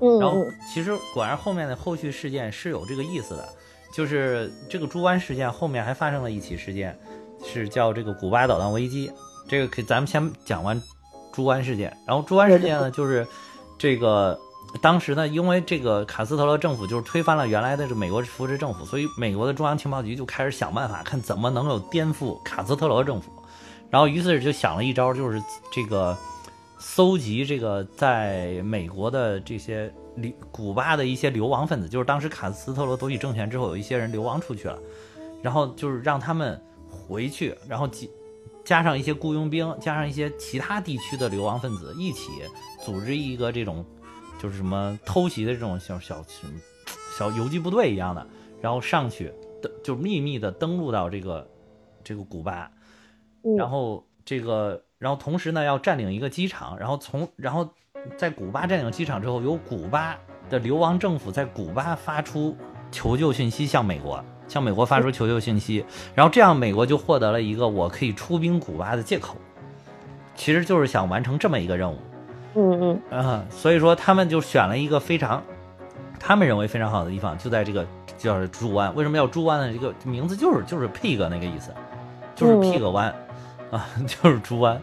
嗯，然后其实果然后面的后续事件是有这个意思的，就是这个猪湾事件后面还发生了一起事件，是叫这个古巴导弹危机。这个可以咱们先讲完猪湾事件，然后猪湾事件呢，就是这个当时呢，因为这个卡斯特罗政府就是推翻了原来的这美国扶持政府，所以美国的中央情报局就开始想办法看怎么能够颠覆卡斯特罗政府，然后于是就想了一招，就是这个。搜集这个在美国的这些流古巴的一些流亡分子，就是当时卡斯特罗夺取政权之后，有一些人流亡出去了，然后就是让他们回去，然后加加上一些雇佣兵，加上一些其他地区的流亡分子一起组织一个这种就是什么偷袭的这种小小什么小游击部队一样的，然后上去的就秘密的登陆到这个这个古巴，然后这个。然后同时呢，要占领一个机场，然后从然后在古巴占领机场之后，由古巴的流亡政府在古巴发出求救信息向美国，向美国发出求救信息，然后这样美国就获得了一个我可以出兵古巴的借口，其实就是想完成这么一个任务。嗯嗯啊，所以说他们就选了一个非常他们认为非常好的地方，就在这个叫猪湾。为什么要猪湾呢？这个名字就是就是 pig 那个意思，就是 pig [LAUGHS] 湾。啊，就是猪湾，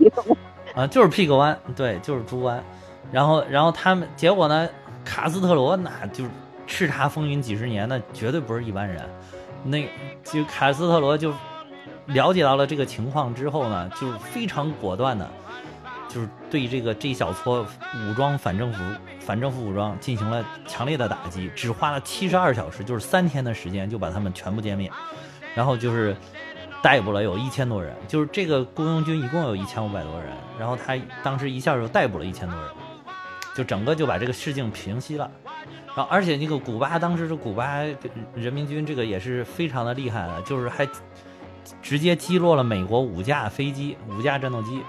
啊，就是 pig 湾，对，就是猪湾。然后，然后他们结果呢，卡斯特罗那就是叱咤风云几十年，那绝对不是一般人。那就卡斯特罗就了解到了这个情况之后呢，就是非常果断的，就是对这个这一小撮武装反政府反政府武装进行了强烈的打击，只花了七十二小时，就是三天的时间就把他们全部歼灭。然后就是。逮捕了有一千多人，就是这个雇佣军一共有一千五百多人，然后他当时一下就逮捕了一千多人，就整个就把这个事情平息了。然后而且那个古巴当时是古巴人民军，这个也是非常的厉害的，就是还直接击落了美国五架飞机、五架战斗机，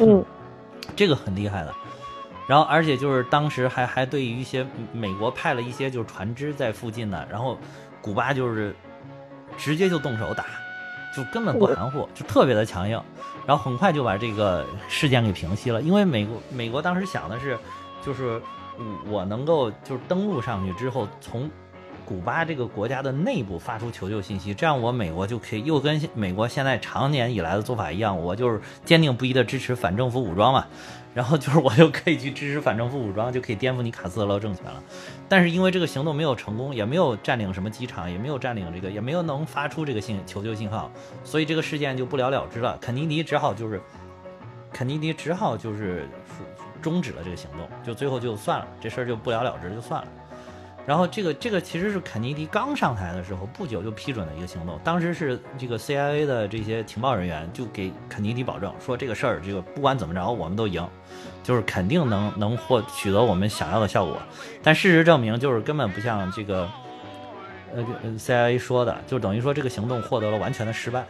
嗯，[CLEARS THROAT] 这个很厉害的。然后而且就是当时还还对于一些美国派了一些就是船只在附近呢，然后古巴就是。直接就动手打，就根本不含糊，就特别的强硬，然后很快就把这个事件给平息了。因为美国美国当时想的是，就是我能够就是登陆上去之后，从古巴这个国家的内部发出求救信息，这样我美国就可以又跟美国现在常年以来的做法一样，我就是坚定不移的支持反政府武装嘛。然后就是我就可以去支持反政府武装，就可以颠覆你卡斯特罗政权了。但是因为这个行动没有成功，也没有占领什么机场，也没有占领这个，也没有能发出这个信求救信号，所以这个事件就不了了之了。肯尼迪只好就是，肯尼迪只好就是终止了这个行动，就最后就算了，这事儿就不了了之就算了。然后这个这个其实是肯尼迪刚上台的时候不久就批准的一个行动，当时是这个 CIA 的这些情报人员就给肯尼迪保证说这个事儿这个不管怎么着我们都赢，就是肯定能能获取得我们想要的效果。但事实证明就是根本不像这个呃 CIA 说的，就等于说这个行动获得了完全的失败。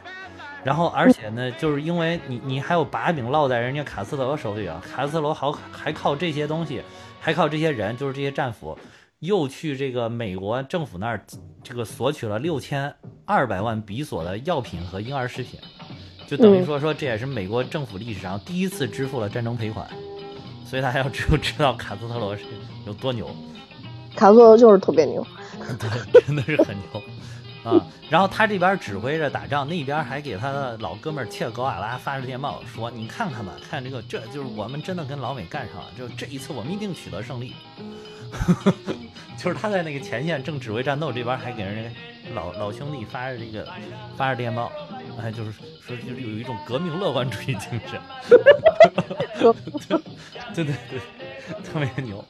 然后而且呢，就是因为你你还有把柄落在人家卡斯特罗手里啊，卡斯特罗好还靠这些东西，还靠这些人，就是这些战俘。又去这个美国政府那儿，这个索取了六千二百万比索的药品和婴儿食品，就等于说说这也是美国政府历史上第一次支付了战争赔款，所以大家要知 [LAUGHS] 知道卡斯特罗是有多牛。卡斯特罗就是特别牛，[LAUGHS] 对，真的是很牛啊！然后他这边指挥着打仗，那边还给他的老哥们切格瓦拉发着电报说：“你看看吧，看这个，这就是我们真的跟老美干上了，就这一次我们一定取得胜利。[LAUGHS] ”就是他在那个前线正指挥战斗，这边还给人家老老兄弟发着这个发着电报，哎，就是说就是有一种革命乐观主义精神，[LAUGHS] 对对对，特别牛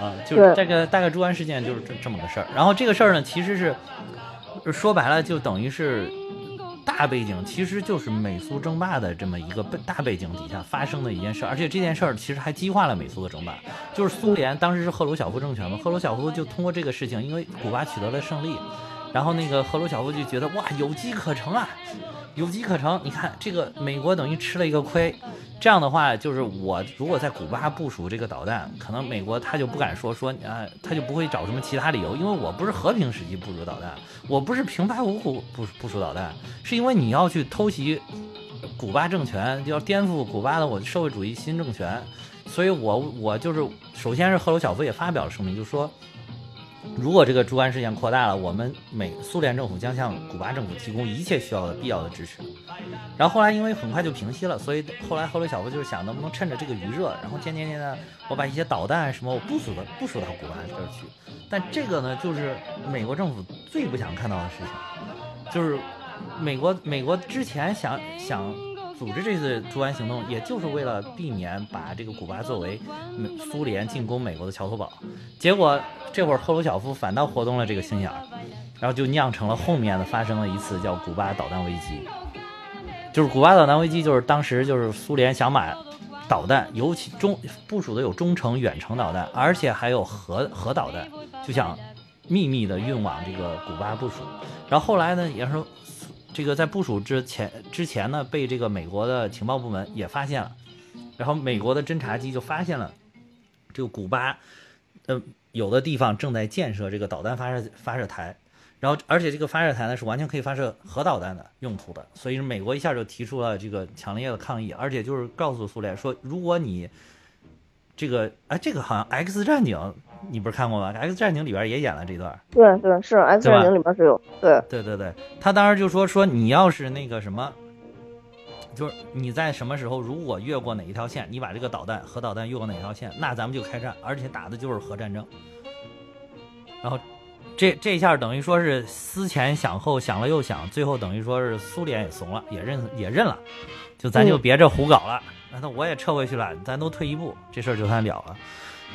啊！就是这个大概猪湾事件就是这这么个事儿。然后这个事儿呢，其实是就说白了就等于是。大背景其实就是美苏争霸的这么一个大背景底下发生的一件事，而且这件事儿其实还激化了美苏的争霸。就是苏联当时是赫鲁晓夫政权嘛，赫鲁晓夫就通过这个事情，因为古巴取得了胜利，然后那个赫鲁晓夫就觉得哇有机可乘啊，有机可乘。你看这个美国等于吃了一个亏。这样的话，就是我如果在古巴部署这个导弹，可能美国他就不敢说说啊，他就不会找什么其他理由，因为我不是和平时期部署导弹，我不是平白无故部部署导弹，是因为你要去偷袭古巴政权，要颠覆古巴的我社会主义新政权，所以我我就是首先是赫鲁晓夫也发表了声明，就说。如果这个猪湾事件扩大了，我们美苏联政府将向古巴政府提供一切需要的必要的支持。然后后来因为很快就平息了，所以后来赫鲁晓夫就是想能不能趁着这个余热，然后渐渐渐的我把一些导弹什么我部署的部署到古巴这儿去。但这个呢，就是美国政府最不想看到的事情，就是美国美国之前想想。组织这次猪肝行动，也就是为了避免把这个古巴作为苏联进攻美国的桥头堡。结果这会儿赫鲁晓夫反倒活动了这个心眼儿，然后就酿成了后面的发生了一次叫古巴导弹危机。就是古巴导弹危机，就是当时就是苏联想把导弹，尤其中部署的有中程、远程导弹，而且还有核核导弹，就想秘密的运往这个古巴部署。然后后来呢，也是。这个在部署之前之前呢，被这个美国的情报部门也发现了，然后美国的侦察机就发现了这个古巴，呃，有的地方正在建设这个导弹发射发射台，然后而且这个发射台呢是完全可以发射核导弹的用途的，所以美国一下就提出了这个强烈的抗议，而且就是告诉苏联说，如果你这个哎，这个好像 X 战警。你不是看过吗？X 战警里边也演了这段。对对，是 X 战警里边是有。对对对对，他当时就说说你要是那个什么，就是你在什么时候如果越过哪一条线，你把这个导弹核导弹越过哪条线，那咱们就开战，而且打的就是核战争。然后这这下等于说是思前想后，想了又想，最后等于说是苏联也怂了，也认也认了，就咱就别这胡搞了，那我也撤回去了，咱都退一步，这事儿就算了了。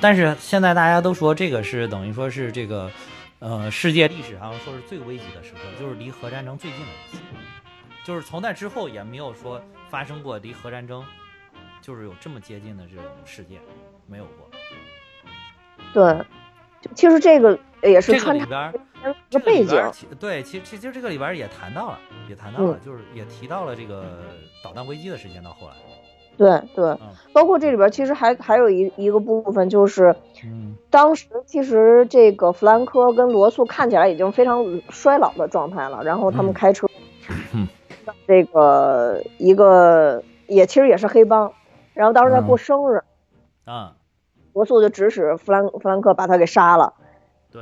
但是现在大家都说这个是等于说是这个，呃，世界历史上说是最危急的时刻，就是离核战争最近的一次，就是从那之后也没有说发生过离核战争就是有这么接近的这种事件，没有过。对，其实这个也是穿插一个背景。对，其其实这个里边也谈到了，也谈到了，就是也提到了这个导弹危机的事件到后来。对对，包括这里边其实还还有一一个部分就是，当时其实这个弗兰科跟罗素看起来已经非常衰老的状态了，然后他们开车，这个一个也其实也是黑帮，然后当时在过生日，啊，罗素就指使弗兰弗兰克把他给杀了。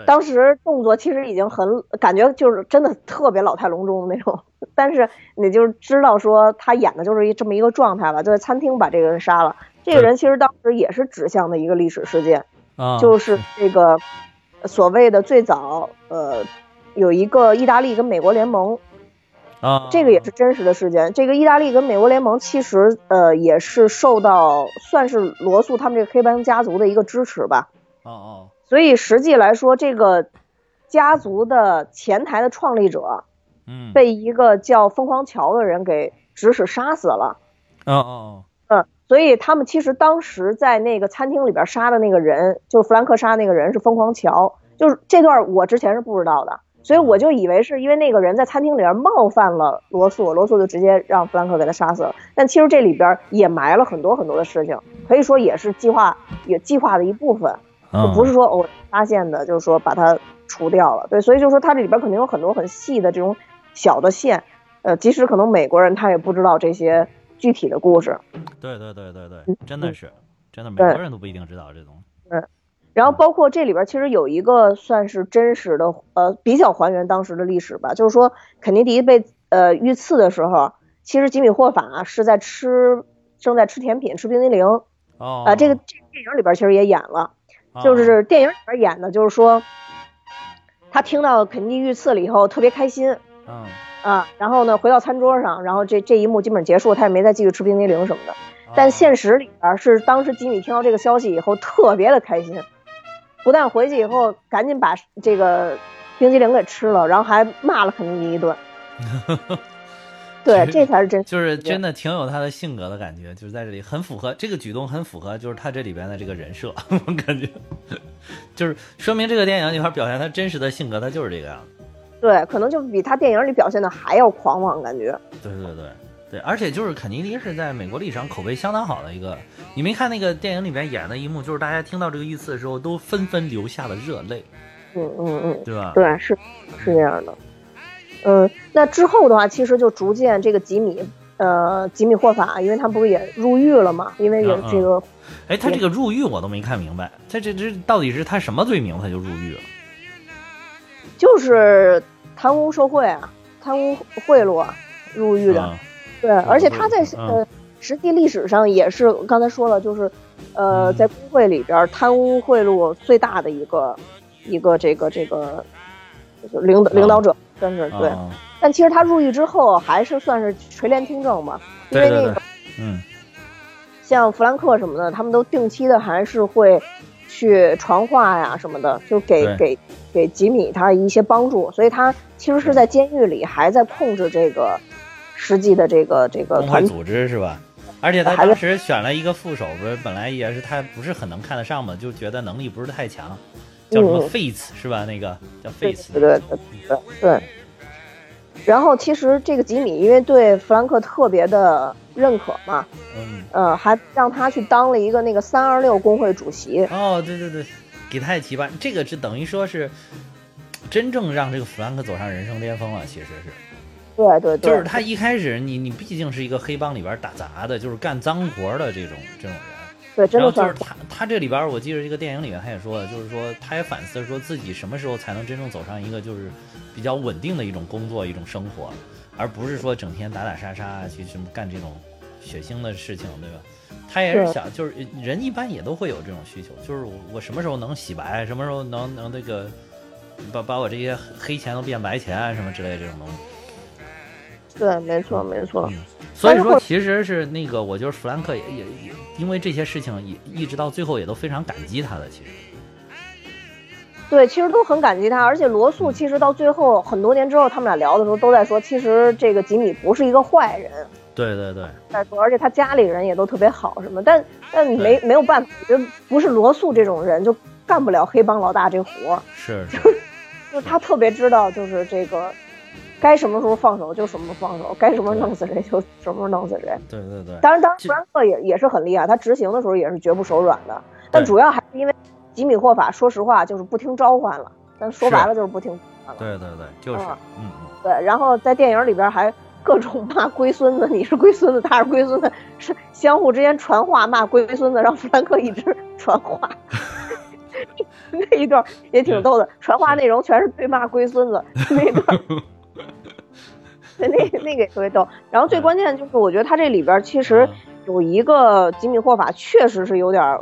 当时动作其实已经很感觉就是真的特别老态龙钟的那种，[LAUGHS] 但是你就知道说他演的就是一这么一个状态吧，就在餐厅把这个人杀了。这个人其实当时也是指向的一个历史事件，就是这个所谓的最早呃有一个意大利跟美国联盟，啊，这个也是真实的事件。这个意大利跟美国联盟其实呃也是受到算是罗素他们这个黑帮家族的一个支持吧。哦哦。所以实际来说，这个家族的前台的创立者，嗯，被一个叫疯狂乔的人给指使杀死了。哦哦，嗯，所以他们其实当时在那个餐厅里边杀的那个人，就是弗兰克杀那个人是疯狂乔，就是这段我之前是不知道的，所以我就以为是因为那个人在餐厅里边冒犯了罗素，罗素就直接让弗兰克给他杀死了。但其实这里边也埋了很多很多的事情，可以说也是计划也计划的一部分。就不是说偶然发现的，就是说把它除掉了。对，所以就是说它这里边肯定有很多很细的这种小的线，呃，即使可能美国人他也不知道这些具体的故事。对对对对对，真的是，真的美国人都不一定知道这东西。对，然后包括这里边其实有一个算是真实的，呃，比较还原当时的历史吧，就是说肯尼迪被呃遇刺的时候，其实吉米霍法是在吃正在吃甜品，吃冰激凌。哦。啊，这个这个电影里边其实也演了。就是电影里边演的，就是说，他听到肯尼迪遇刺了以后特别开心，嗯啊，然后呢回到餐桌上，然后这这一幕基本结束，他也没再继续吃冰激凌什么的。但现实里边是当时吉米听到这个消息以后特别的开心，不但回去以后赶紧把这个冰激凌给吃了，然后还骂了肯尼迪一顿。[LAUGHS] 对，这才是真，就是真的挺有他的性格的感觉，就是在这里很符合这个举动，很符合就是他这里边的这个人设，[LAUGHS] 我感觉，就是说明这个电影里边表现他真实的性格，他就是这个样子。对，可能就比他电影里表现的还要狂妄，感觉。对对对对，而且就是肯尼迪是在美国历史上口碑相当好的一个，你没看那个电影里边演的一幕，就是大家听到这个遇刺的时候都纷纷流下了热泪。嗯嗯嗯，对吧？对，是是这样的。嗯，那之后的话，其实就逐渐这个吉米呃，吉米霍法，因为他不是也入狱了嘛？因为有这个，哎，他这个入狱我都没看明白，他这这到底是他什么罪名他就入狱了？就是贪污受贿啊，贪污贿赂啊，入狱的。对，而且他在呃实际历史上也是刚才说了，就是呃在工会里边贪污贿赂最大的一个一个这个这个领导领导者，算是对。但其实他入狱之后还是算是垂帘听政嘛，因为那个，嗯，像弗兰克什么的，他们都定期的还是会去传话呀什么的，就给给给吉米他一些帮助，所以他其实是在监狱里还在控制这个实际的这个这个团组织是吧？而且他当时选了一个副手，不是本来也是他不是很能看得上嘛，就觉得能力不是太强，叫什么 Face 是吧？那个叫 Face，对对对对对。然后其实这个吉米因为对弗兰克特别的认可嘛，嗯，呃，还让他去当了一个那个三二六工会主席。哦，对对对，给他也提拔，这个是等于说是真正让这个弗兰克走上人生巅峰了，其实是。对对对。就是他一开始，你你毕竟是一个黑帮里边打杂的，就是干脏活的这种这种人。对，真的。就是他他这里边，我记得这个电影里面他也说了，就是说他也反思说自己什么时候才能真正走上一个就是。比较稳定的一种工作，一种生活，而不是说整天打打杀杀去什么干这种血腥的事情，对吧？他也是想，就是人一般也都会有这种需求，就是我什么时候能洗白，什么时候能能那个把把我这些黑钱都变白钱啊什么之类这种东西。对，没错，没错。所以说，其实是那个，我就是弗兰克也也也因为这些事情，也一直到最后也都非常感激他的，其实。对，其实都很感激他，而且罗素其实到最后很多年之后，他们俩聊的时候都在说，其实这个吉米不是一个坏人。对对对。在说，而且他家里人也都特别好，什么，但但没没有办法，我觉得不是罗素这种人就干不了黑帮老大这活儿。是。[LAUGHS] 就他特别知道，就是这个该什么时候放手就什么时候放手，该什么时候弄死谁就什么时候弄死谁。对对对。当然，当然，弗兰克也也是很厉害，他执行的时候也是绝不手软的，但主要还是因为。吉米霍法，说实话就是不听召唤了，但说白了就是不听召唤了。对对对，就是，嗯嗯，对。然后在电影里边还各种骂龟孙子，你是龟孙子，他是龟孙子，是相互之间传话骂龟孙子，让弗兰克一直传话。[LAUGHS] [LAUGHS] 那一段也挺逗的，传话内容全是对骂龟孙子那段。[LAUGHS] 那 [LAUGHS] 那个也特别逗。然后最关键就是，我觉得他这里边其实有一个吉米霍法，确实是有点。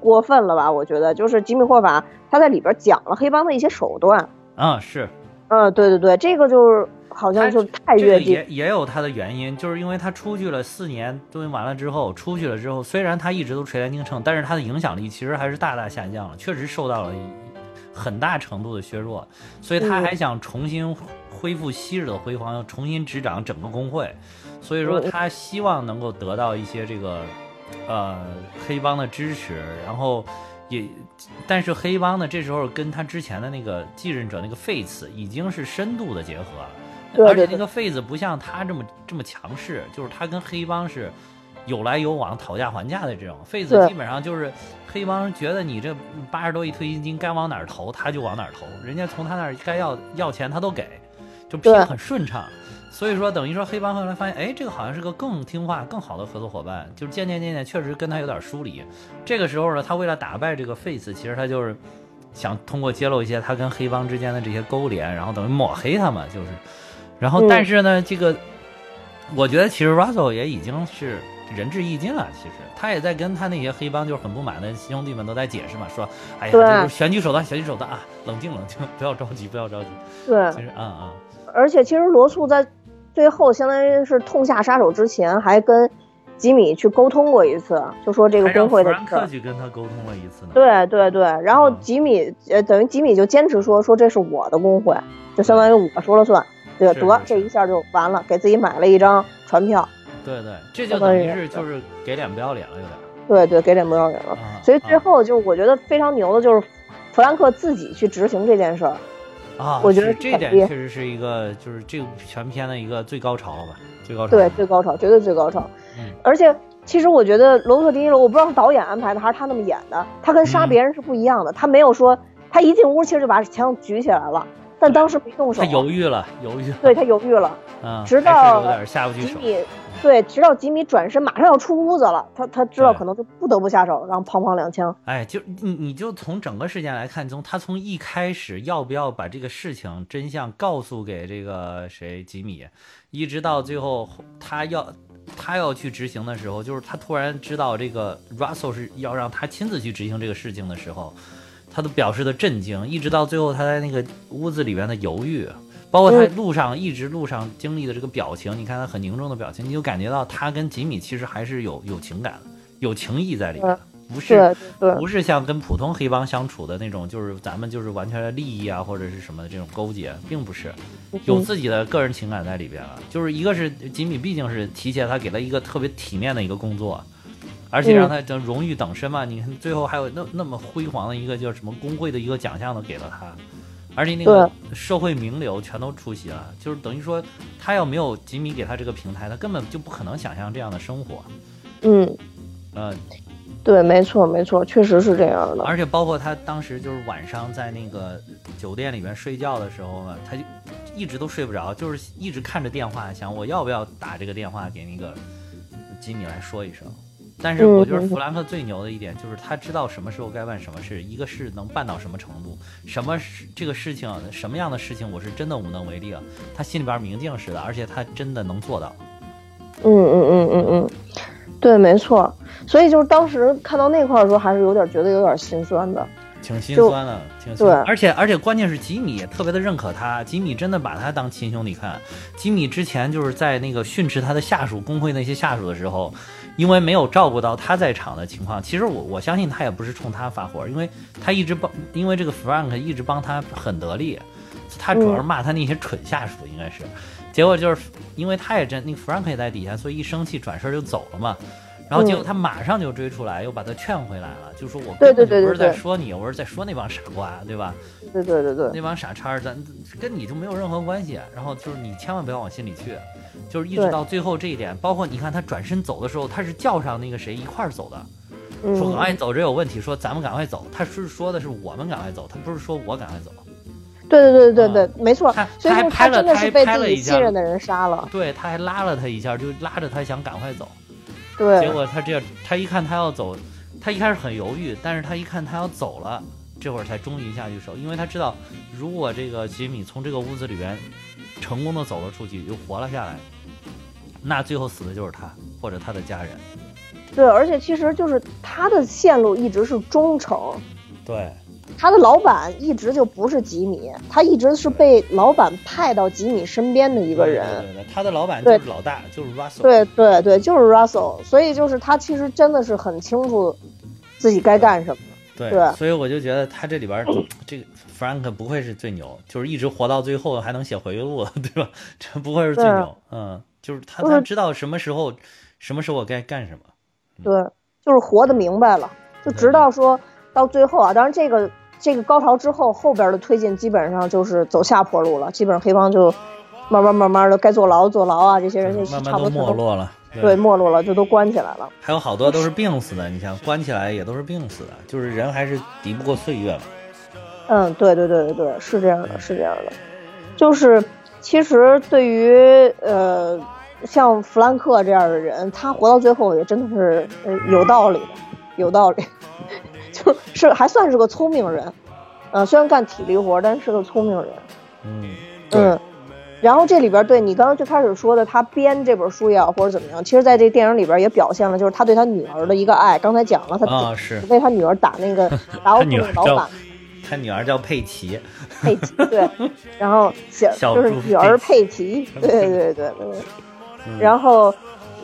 过分了吧？我觉得就是吉米霍法，他在里边讲了黑帮的一些手段。啊，是，嗯，对对对，这个就是好像就太越界。也也有他的原因，就是因为他出去了四年，蹲完了之后出去了之后，虽然他一直都垂帘听政，但是他的影响力其实还是大大下降了，确实受到了很大程度的削弱。所以他还想重新恢复昔日的辉煌，要重新执掌整个工会。所以说他希望能够得到一些这个。呃，黑帮的支持，然后也，但是黑帮呢，这时候跟他之前的那个继任者那个费子已经是深度的结合了，而且那个费子不像他这么这么强势，就是他跟黑帮是有来有往、讨价还价的这种。费子基本上就是黑帮觉得你这八十多亿退休金该往哪儿投，他就往哪儿投，人家从他那儿该要要钱他都给，就拼很顺畅。所以说，等于说黑帮后来发现，哎，这个好像是个更听话、更好的合作伙伴，就是渐渐渐渐，确实跟他有点疏离。这个时候呢，他为了打败这个 Face，其实他就是想通过揭露一些他跟黑帮之间的这些勾连，然后等于抹黑他嘛，就是。然后，但是呢，这个我觉得其实 Russell 也已经是仁至义尽了。其实他也在跟他那些黑帮就是很不满的兄弟们都在解释嘛，说，哎呀，这是选举手段，选举手段啊，冷静冷静，不要着急，不要着急。对，其实，嗯嗯。而且，其实罗素在。最后，相当于是痛下杀手之前，还跟吉米去沟通过一次，就说这个工会的事儿。去跟他沟通了一次呢。对对对，然后吉米呃，等于吉米就坚持说说这是我的工会，就相当于我说了算，对得这一下就完了，给自己买了一张船票。对对，这就等于是就是给脸不要脸了，有点。对对，给脸不要脸了。所以最后就是我觉得非常牛的，就是弗兰克自己去执行这件事儿。啊，我觉得这点确实是一个，就是这个全片的一个最高潮了吧？最高潮，对，最高潮，绝对最高潮。嗯，而且其实我觉得罗伯特·迪尼罗，我不知道是导演安排的还是他那么演的，他跟杀别人是不一样的。他没有说，他一进屋其实就把枪举起来了，但当时没动手。他犹豫了，犹豫。对他犹豫了，嗯，直到有点下不去手。吉米对，直到吉米转身马上要出屋子了，他他知道可能就不得不下手，然后砰砰两枪。哎，就你你就从整个事件来看，从他从一开始要不要把这个事情真相告诉给这个谁吉米，一直到最后他要他要去执行的时候，就是他突然知道这个 Russell 是要让他亲自去执行这个事情的时候，他都表示的震惊，一直到最后他在那个屋子里边的犹豫。包括他嗯路上一直路上经历的这个表情，你看他很凝重的表情，你就感觉到他跟吉米其实还是有有情感、有情谊在里面，不是不是像跟普通黑帮相处的那种，就是咱们就是完全的利益啊或者是什么的这种勾结，并不是，有自己的个人情感在里边了。就是一个是吉米毕竟是提携他给了一个特别体面的一个工作，而且让他的荣誉等身嘛，你看最后还有那那么辉煌的一个叫什么工会的一个奖项都给了他。而且那个社会名流全都出席了，就是等于说，他要没有吉米给他这个平台，他根本就不可能想象这样的生活。嗯，呃，对，没错没错，确实是这样的。而且包括他当时就是晚上在那个酒店里面睡觉的时候呢，他就一直都睡不着，就是一直看着电话，想我要不要打这个电话给那个吉米来说一声。但是我觉得弗兰克最牛的一点就是他知道什么时候该办什么事，一个是能办到什么程度，什么是这个事情什么样的事情我是真的无能为力了，他心里边明镜似的，而且他真的能做到。嗯嗯嗯嗯嗯，对，没错。所以就是当时看到那块儿的时候，还是有点觉得有点心酸的。挺心酸的，挺心酸，而且而且关键是吉米也特别的认可他，吉米真的把他当亲兄弟看。吉米之前就是在那个训斥他的下属工会那些下属的时候，因为没有照顾到他在场的情况，其实我我相信他也不是冲他发火，因为他一直帮，因为这个 Frank 一直帮他很得力，他主要是骂他那些蠢下属，应该是。结果就是因为他也真那个 Frank 也在底下，所以一生气转身就走了嘛。然后结果他马上就追出来，又把他劝回来了，就说我根本就不是在说你，我是在说那帮傻瓜，对吧？对对对对，那帮傻叉，咱跟你就没有任何关系。然后就是你千万不要往心里去，就是一直到最后这一点，包括你看他转身走的时候，他是叫上那个谁一块儿走的，说赶快走，这有问题，说咱们赶快走。他是说的是我们赶快走，他不是说我赶快走。对对对对对，没错。他他拍了，真的是被自己一信任的人杀了。对，他还拉了他一下，就拉着他想赶快走。对，结果他这样，他一看他要走，他一开始很犹豫，但是他一看他要走了，这会儿才终于下去手，因为他知道，如果这个吉米从这个屋子里边成功的走了出去，又活了下来，那最后死的就是他或者他的家人。对，而且其实就是他的线路一直是忠诚。对。他的老板一直就不是吉米，他一直是被老板派到吉米身边的一个人。对对对，他的老板就是老大，就是 Russell。对对对，就是 Russell。所以就是他其实真的是很清楚自己该干什么。对，对所以我就觉得他这里边这个 Frank 不会是最牛，就是一直活到最后还能写回忆录，[LAUGHS] 对吧？这不会是最牛。嗯，就是他他知道什么时候什么时候该干什么。对，就是活得明白了，就直到说到最后啊，当然这个。这个高潮之后，后边的推进基本上就是走下坡路了。基本上黑帮就慢慢慢慢的该坐牢坐牢啊，这些人就差不多没落了。对，没落了，就都关起来了。还有好多都是病死的，你想关起来也都是病死的，就是人还是敌不过岁月嘛。嗯，对对对对对，是这样的，是这样的。就是其实对于呃像弗兰克这样的人，他活到最后也真的是呃有道理的，有道理。[LAUGHS] 就是还算是个聪明人，呃，虽然干体力活，但是个聪明人。嗯嗯，然后这里边对你刚刚最开始说的，他编这本书也好，或者怎么样，其实在这电影里边也表现了，就是他对他女儿的一个爱。刚才讲了，他为他女儿打那个 [LAUGHS] 打我那个老板，他女儿叫佩奇，佩奇对，然后小就是女儿佩奇，对对对对对，然后。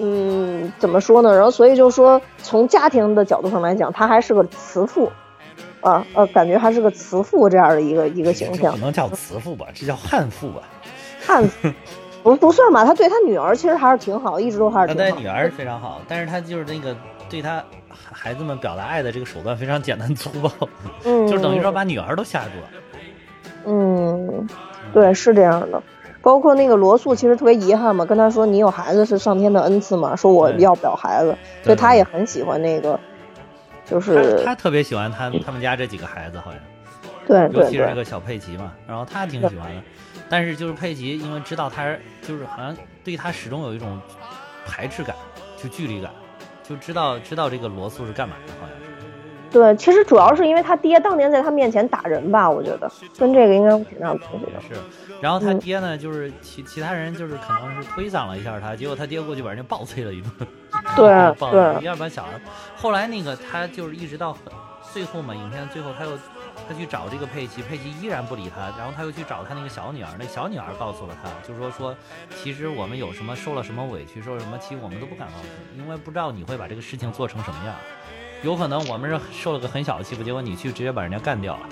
嗯，怎么说呢？然后所以就说，从家庭的角度上来讲，他还是个慈父，啊呃，感觉还是个慈父这样的一个一个形象。不能叫慈父吧，这叫悍妇吧？[LAUGHS] 悍妇不不算吧？他对他女儿其实还是挺好，一直都还是挺好。他对女儿非常好，但是他就是那个对他孩子们表达爱的这个手段非常简单粗暴，嗯，[LAUGHS] 就等于说把女儿都吓住了。嗯，对，是这样的。包括那个罗素，其实特别遗憾嘛，跟他说你有孩子是上天的恩赐嘛，说我要不了孩子，所以他也很喜欢那个，就是他特别喜欢他他们家这几个孩子，好像。对尤其是这对。对，个小佩奇嘛，然后他挺喜欢的，但是就是佩奇因为知道他是就是好像对他始终有一种排斥感，就距离感，就知道知道这个罗素是干嘛的，好像是。对，其实主要是因为他爹当年在他面前打人吧，我觉得跟这个应该有挺大关系的。是，然后他嗯爹呢，就是其其他人就是可能是推搡了一下他，结果他爹过去把人家暴揍了一顿，[LAUGHS] 对暴对要不然小孩。后来那个他就是一直到很最后嘛，影片最后他又他去找这个佩奇，佩奇依然不理他，然后他又去找他那个小女儿，那小女儿告诉了他，就说说其实我们有什么受了什么委屈，受了什么气，我们都不敢告诉你，因为不知道你会把这个事情做成什么样。有可能我们是受了个很小的欺负，结果你去直接把人家干掉了。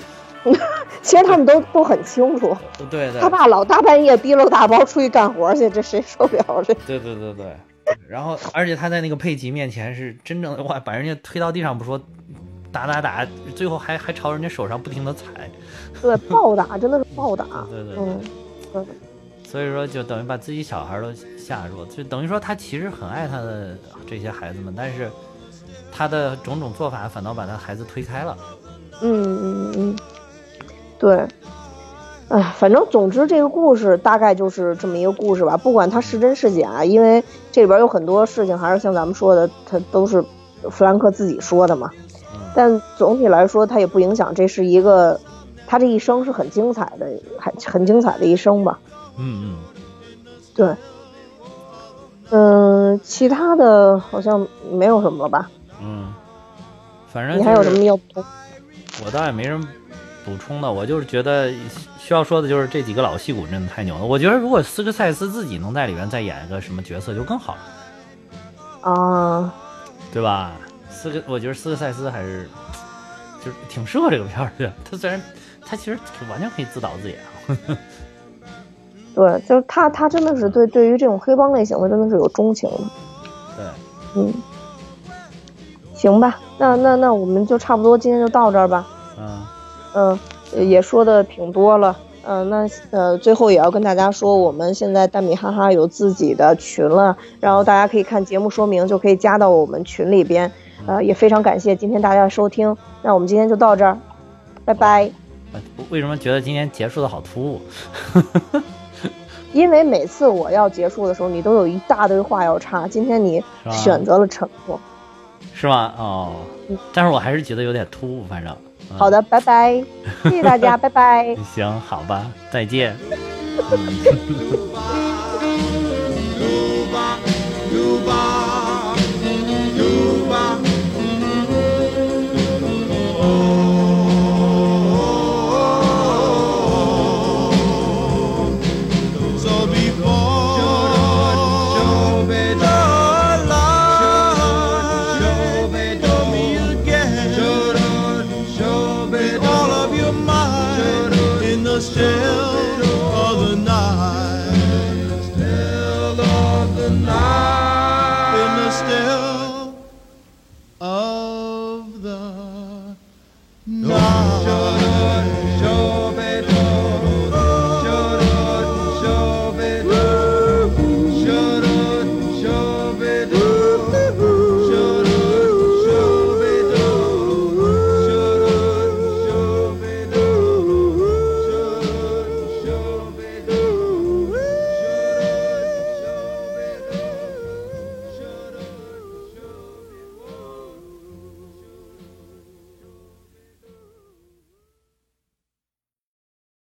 [LAUGHS] 其实他们都都很清楚，对对他爸老大半夜提溜大包出去干活去，这谁受不了这？对对对对，然后而且他在那个佩奇面前是真正的哇，把人家推到地上不说，打打打，最后还还朝人家手上不停的踩，对，暴打真的是暴打。对对对，嗯，所以说就等于把自己小孩都吓住了，就等于说他其实很爱他的这些孩子们，但是他的种种做法反倒把他孩子推开了。嗯嗯嗯，对。哎，反正总之这个故事大概就是这么一个故事吧，不管它是真是假，因为这里边有很多事情还是像咱们说的，它都是弗兰克自己说的嘛。嗯但总体来说，他也不影响，这是一个他这一生是很精彩的，很很精彩的一生吧。嗯嗯，对，嗯，其他的好像没有什么了吧？嗯，反正你还有什么要补充？我倒也没什么补充的，我就是觉得需要说的就是这几个老戏骨真的太牛了。我觉得如果斯科塞斯自己能在里面再演一个什么角色就更好了。啊，对吧？斯科，我觉得斯科塞斯还是就是挺适合这个片儿的。他虽然他其实完全可以自导自演啊。[LAUGHS] 对，就是他，他真的是对对于这种黑帮类型的真的是有钟情的。对，嗯，行吧，那那那我们就差不多今天就到这儿吧。嗯嗯，也说的挺多了。嗯、那呃，最后也要跟大家说，我们现在蛋米哈哈有自己的群了，然后大家可以看节目说明就可以加到我们群里边。呃，也非常感谢今天大家的收听，那我们今天就到这儿，拜拜。呃为什么觉得今天结束的好突兀？[LAUGHS] 因为每次我要结束的时候，你都有一大堆话要插，今天你选择了沉默。是吗？哦，但是我还是觉得有点突兀，反正。嗯好的，拜拜，[LAUGHS] 谢谢大家，拜拜。[LAUGHS] 行，好吧，再见。Oh.